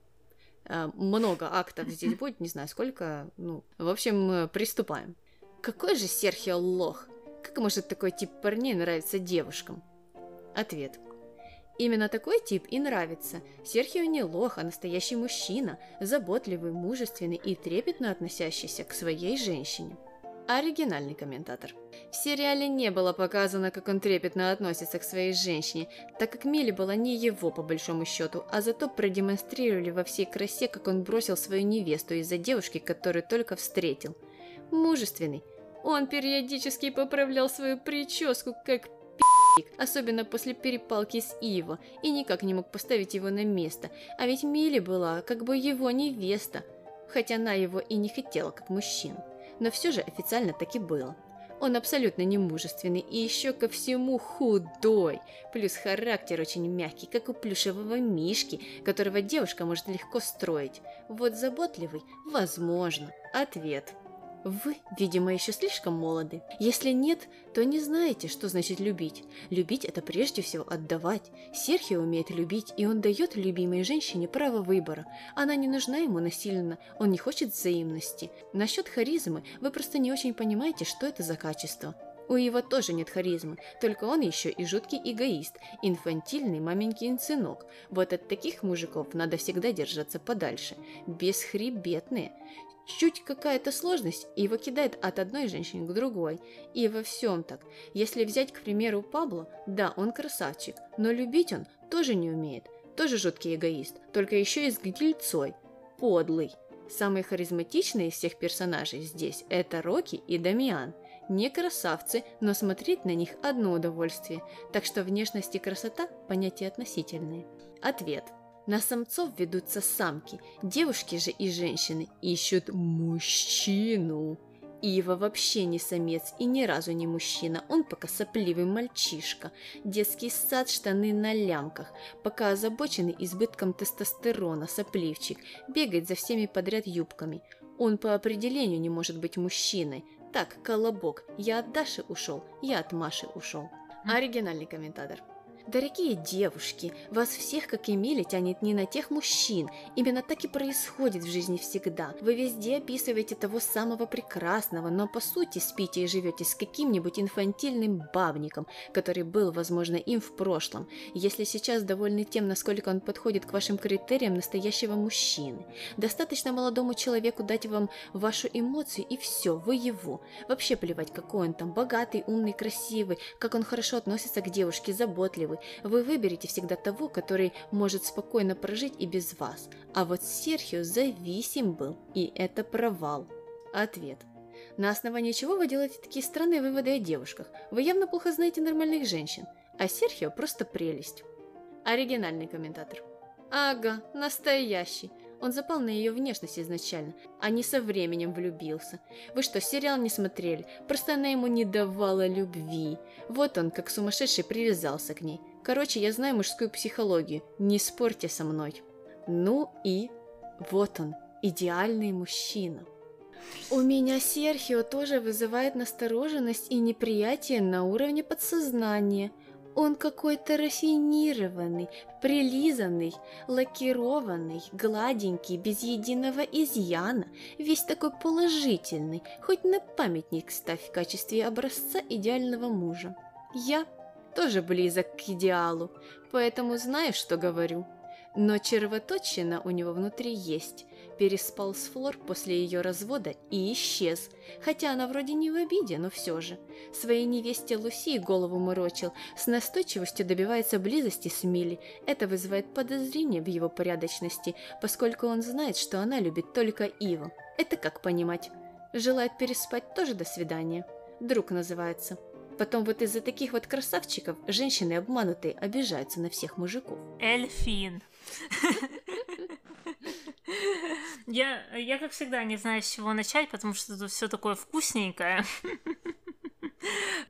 Э, много актов здесь будет, не знаю сколько. Ну, в общем, приступаем. Какой же Серхио лох? Как может такой тип парней нравиться девушкам? Ответ. Именно такой тип и нравится. Серхио не лох, а настоящий мужчина, заботливый, мужественный и трепетно относящийся к своей женщине. Оригинальный комментатор. В сериале не было показано, как он трепетно относится к своей женщине, так как Милли была не его по большому счету, а зато продемонстрировали во всей красе, как он бросил свою невесту из-за девушки, которую только встретил. Мужественный. Он периодически поправлял свою прическу, как особенно после перепалки с Иво, и никак не мог поставить его на место, а ведь Милли была как бы его невеста, хотя она его и не хотела как мужчину но все же официально таки было. Он абсолютно не мужественный и еще ко всему худой, плюс характер очень мягкий, как у плюшевого мишки, которого девушка может легко строить. Вот заботливый – возможно. Ответ – вы, видимо, еще слишком молоды. Если нет, то не знаете, что значит любить. Любить – это прежде всего отдавать. Серхио умеет любить, и он дает любимой женщине право выбора. Она не нужна ему насильно, он не хочет взаимности. Насчет харизмы вы просто не очень понимаете, что это за качество. У Ива тоже нет харизмы, только он еще и жуткий эгоист, инфантильный маменькин сынок. Вот от таких мужиков надо всегда держаться подальше. Бесхребетные. Чуть какая-то сложность, и его кидает от одной женщины к другой. И во всем так. Если взять, к примеру, Пабло, да, он красавчик, но любить он тоже не умеет. Тоже жуткий эгоист, только еще и с гнильцой. Подлый. Самые харизматичные из всех персонажей здесь – это Рокки и Дамиан. Не красавцы, но смотреть на них одно удовольствие, так что внешность и красота – понятия относительные. Ответ – на самцов ведутся самки, девушки же и женщины ищут мужчину. Ива вообще не самец и ни разу не мужчина, он пока сопливый мальчишка. Детский сад, штаны на лямках, пока озабоченный избытком тестостерона, сопливчик, бегает за всеми подряд юбками. Он по определению не может быть мужчиной. Так, колобок, я от Даши ушел, я от Маши ушел. Оригинальный комментатор. Дорогие девушки, вас всех, как и Мили, тянет не на тех мужчин. Именно так и происходит в жизни всегда. Вы везде описываете того самого прекрасного, но по сути спите и живете с каким-нибудь инфантильным бабником, который был, возможно, им в прошлом. Если сейчас довольны тем, насколько он подходит к вашим критериям настоящего мужчины. Достаточно молодому человеку дать вам вашу эмоцию и все, вы его. Вообще плевать, какой он там, богатый, умный, красивый, как он хорошо относится к девушке, заботливый вы, вы выберете всегда того, который может спокойно прожить и без вас. А вот Серхио зависим был, и это провал. Ответ. На основании чего вы делаете такие странные выводы о девушках? Вы явно плохо знаете нормальных женщин, а Серхио просто прелесть. Оригинальный комментатор. Ага, настоящий. Он запал на ее внешность изначально, а не со временем влюбился. Вы что, сериал не смотрели? Просто она ему не давала любви. Вот он, как сумасшедший, привязался к ней. Короче, я знаю мужскую психологию. Не спорьте со мной. Ну и вот он, идеальный мужчина. У меня Серхио тоже вызывает настороженность и неприятие на уровне подсознания – он какой-то рафинированный, прилизанный, лакированный, гладенький, без единого изъяна, весь такой положительный, хоть на памятник ставь в качестве образца идеального мужа. Я тоже близок к идеалу, поэтому знаю, что говорю. Но червоточина у него внутри есть, переспал с Флор после ее развода и исчез, хотя она вроде не в обиде, но все же. Своей невесте Луси голову морочил, с настойчивостью добивается близости с Милли. Это вызывает подозрение в его порядочности, поскольку он знает, что она любит только Иву. Это как понимать? Желает переспать тоже до свидания. Друг называется. Потом вот из-за таких вот красавчиков женщины обманутые обижаются на всех мужиков. Эльфин. Я, я, как всегда, не знаю, с чего начать, потому что тут все такое вкусненькое.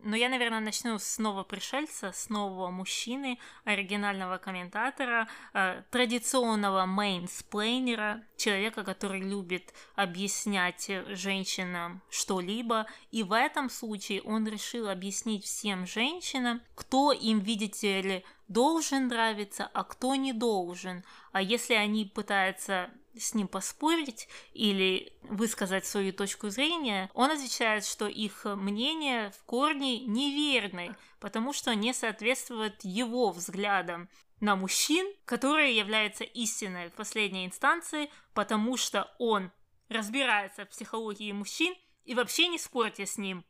Но я, наверное, начну с нового пришельца, с нового мужчины, оригинального комментатора, э, традиционного менсплейнера, человека, который любит объяснять женщинам что-либо. И в этом случае он решил объяснить всем женщинам, кто им, видите ли, должен нравиться, а кто не должен. А если они пытаются с ним поспорить или высказать свою точку зрения, он отвечает, что их мнение в корне неверны, потому что не соответствует его взглядам на мужчин, которые являются истиной в последней инстанции, потому что он разбирается в психологии мужчин, И вообще не спорьте с ним.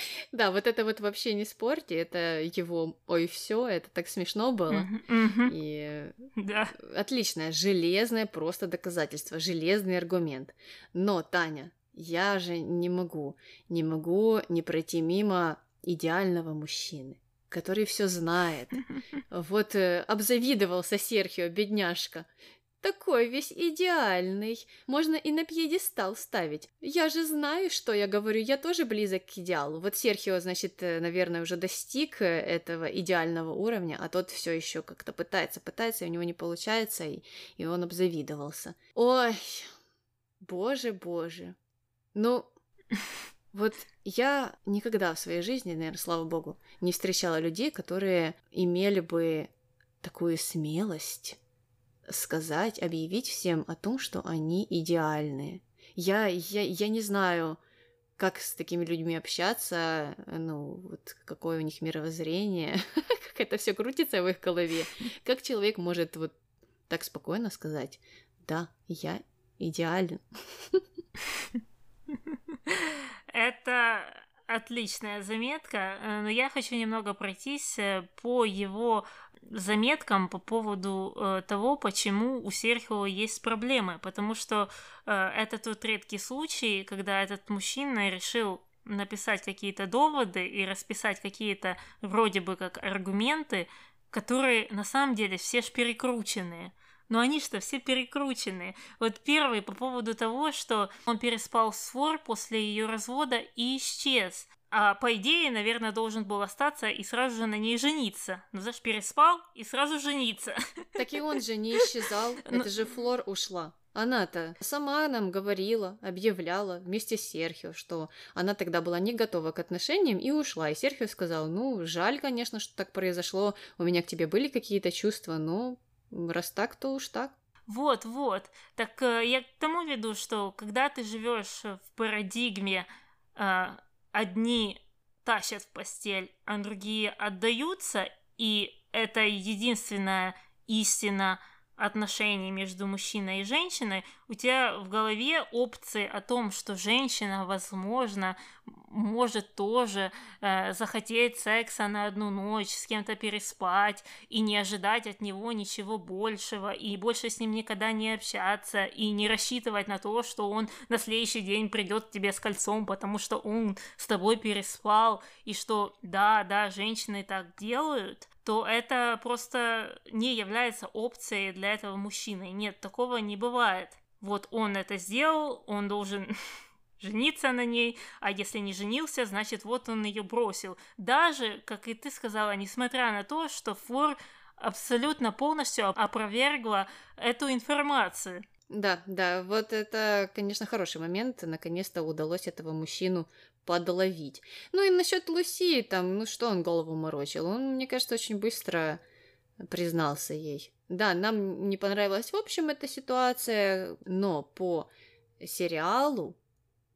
Да, вот это вот вообще не спорьте, это его ой все, это так смешно было. И да. отличное, железное просто доказательство, железный аргумент. Но, Таня, я же не могу, не могу не пройти мимо идеального мужчины, который все знает. Вот э, обзавидовался Серхио, бедняжка. Такой весь идеальный. Можно и на пьедестал ставить. Я же знаю, что я говорю. Я тоже близок к идеалу. Вот Серхио, значит, э, наверное, уже достиг э, этого идеального уровня, а тот все еще как-то пытается, пытается, и у него не получается, и, и он обзавидовался. Ой, боже, боже. Ну, вот я никогда в своей жизни, наверное, слава богу, не встречала людей, которые имели бы такую смелость сказать, объявить всем о том, что они идеальные. Я, я, я не знаю, как с такими людьми общаться, ну, вот какое у них мировоззрение, как это все крутится в их голове, как человек может вот так спокойно сказать, да, я идеален. Это отличная заметка, э, но я хочу немного пройтись э, по его заметкам по поводу э, того, почему у Серхио есть проблемы. Потому что э, это тот редкий случай, когда этот мужчина решил написать какие-то доводы и расписать какие-то вроде бы как аргументы, которые на самом деле все ж перекрученные. Но они что, все перекрученные. Вот первый по поводу того, что он переспал с Фор после ее развода и исчез. А по идее, наверное, должен был остаться и сразу же на ней жениться. Ну, знаешь, переспал и сразу жениться. Так и он же не исчезал. Ну Это же Флор ушла. Она-то сама нам говорила, объявляла вместе с Серхио, что она тогда была не готова к отношениям и ушла. И Серхио сказал, ну, жаль, конечно, что так произошло, у меня к тебе были какие-то чувства, но раз так, то уж так. Вот, вот. Так э, я к тому веду, что когда ты живешь в парадигме э, одни тащат в постель, а другие отдаются, и это единственная истина отношений между мужчиной и женщиной, у тебя в голове опции о том, что женщина, возможно, может тоже э, захотеть секса на одну ночь, с кем-то переспать и не ожидать от него ничего большего, и больше с ним никогда не общаться, и не рассчитывать на то, что он на следующий день придет к тебе с кольцом, потому что он с тобой переспал, и что да, да, женщины так делают, то это просто не является опцией для этого мужчины. Нет, такого не бывает. Вот он это сделал, он должен жениться на ней, а если не женился, значит вот он ее бросил. Даже, как и ты сказала, несмотря на то, что Флор абсолютно полностью опровергла эту информацию. Да, да, вот это, конечно, хороший момент. Наконец-то удалось этого мужчину подловить. Ну и насчет Луси, там, ну что он голову морочил? Он, мне кажется, очень быстро признался ей. Да, нам не понравилась в общем эта ситуация, но по сериалу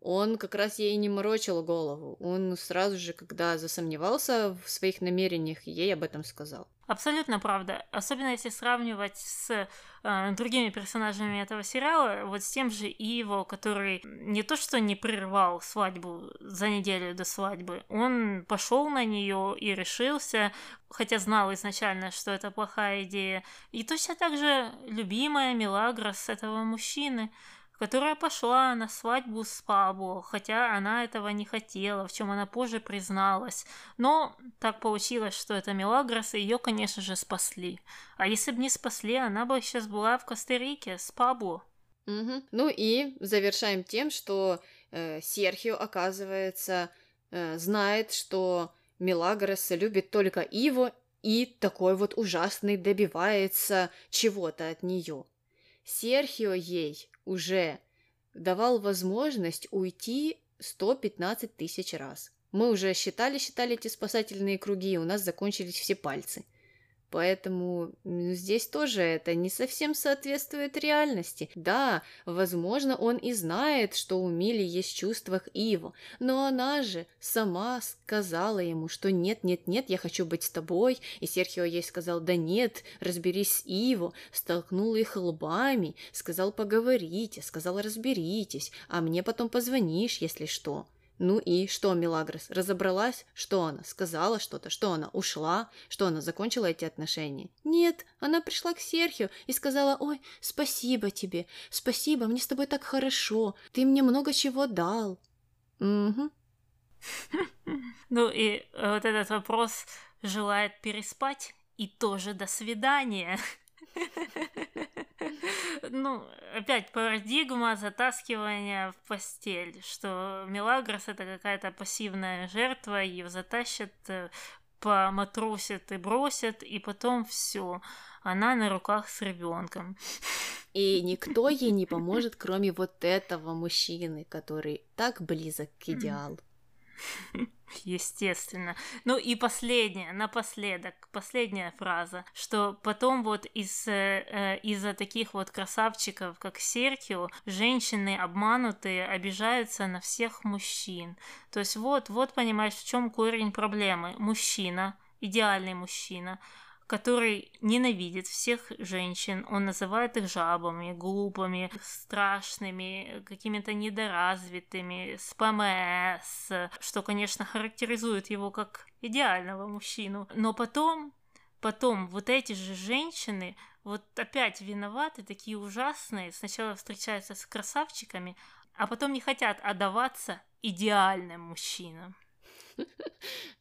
он как раз ей не морочил голову. Он сразу же, когда засомневался в своих намерениях, ей об этом сказал. Абсолютно правда. Особенно если сравнивать с э, другими персонажами этого сериала, вот с тем же Иво, который не то что не прервал свадьбу за неделю до свадьбы, он пошел на нее и решился, хотя знал изначально, что это плохая идея. И точно так же любимая Мелагрос этого мужчины – которая пошла на свадьбу с Пабло, хотя она этого не хотела, в чем она позже призналась. Но так получилось, что это Мелагрос, и ее, конечно же, спасли. А если бы не спасли, она бы сейчас была в Коста-Рике с Пабло. Угу. Ну и завершаем тем, что э, Серхио, оказывается, э, знает, что Мелагрос любит только Иво, и такой вот ужасный добивается чего-то от нее. Серхио ей уже давал возможность уйти 115 тысяч раз. Мы уже считали-считали эти спасательные круги, и у нас закончились все пальцы. Поэтому здесь тоже это не совсем соответствует реальности. Да, возможно, он и знает, что у Мили есть чувства к Иву, но она же сама сказала ему, что нет-нет-нет, я хочу быть с тобой, и Серхио ей сказал, да нет, разберись с Иво, столкнул их лбами, сказал поговорите, сказал разберитесь, а мне потом позвонишь, если что. Ну и что, Милагрос, разобралась? Что она? Сказала что-то? Что она? Ушла? Что она закончила эти отношения? Нет, она пришла к Серхио и сказала, ой, спасибо тебе, спасибо, мне с тобой так хорошо, ты мне много чего дал. Угу. Ну и вот этот вопрос желает переспать и тоже до свидания. Ну, опять парадигма затаскивания в постель, что Мелагрос это какая-то пассивная жертва, ее затащат, э, поматросят и бросят, и потом все, она на руках с ребенком. И никто ей не поможет, кроме вот этого мужчины, который так близок к идеалу. Естественно. Ну и последняя, напоследок, последняя фраза, что потом вот из, э, э, из-за таких вот красавчиков, как Серхио, женщины обманутые обижаются на всех мужчин. То есть вот, вот понимаешь, в чем корень проблемы. Мужчина, идеальный мужчина, который ненавидит всех женщин. Он называет их жабами, глупыми, страшными, какими-то недоразвитыми, с ПМС, что, конечно, характеризует его как идеального мужчину. Но потом, потом вот эти же женщины вот опять виноваты, такие ужасные, сначала встречаются с красавчиками, а потом не хотят отдаваться идеальным мужчинам.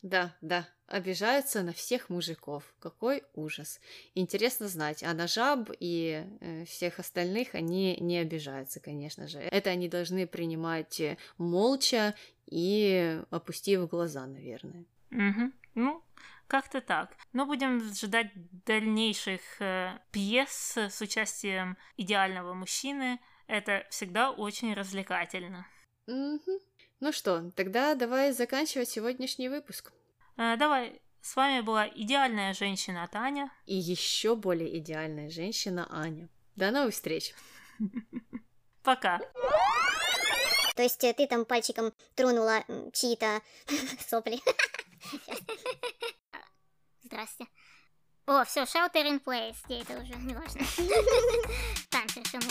Да, да, обижаются на всех мужиков. Какой ужас. Интересно знать, а на жаб и э, всех остальных они не обижаются, конечно же. Это они должны принимать э, молча и опустив глаза, наверное. Угу. Ну, как-то так. Но будем ждать дальнейших э, пьес с участием идеального мужчины. Это всегда очень развлекательно. Угу. Ну что, тогда давай заканчивать сегодняшний выпуск. Э, давай. С вами была идеальная женщина Таня. И еще более идеальная женщина Аня. До новых встреч. Пока. То есть э, ты там пальчиком тронула чьи-то сопли. Здрасте. О, все, shelter in place. Где это уже? Неважно. Там совершенно.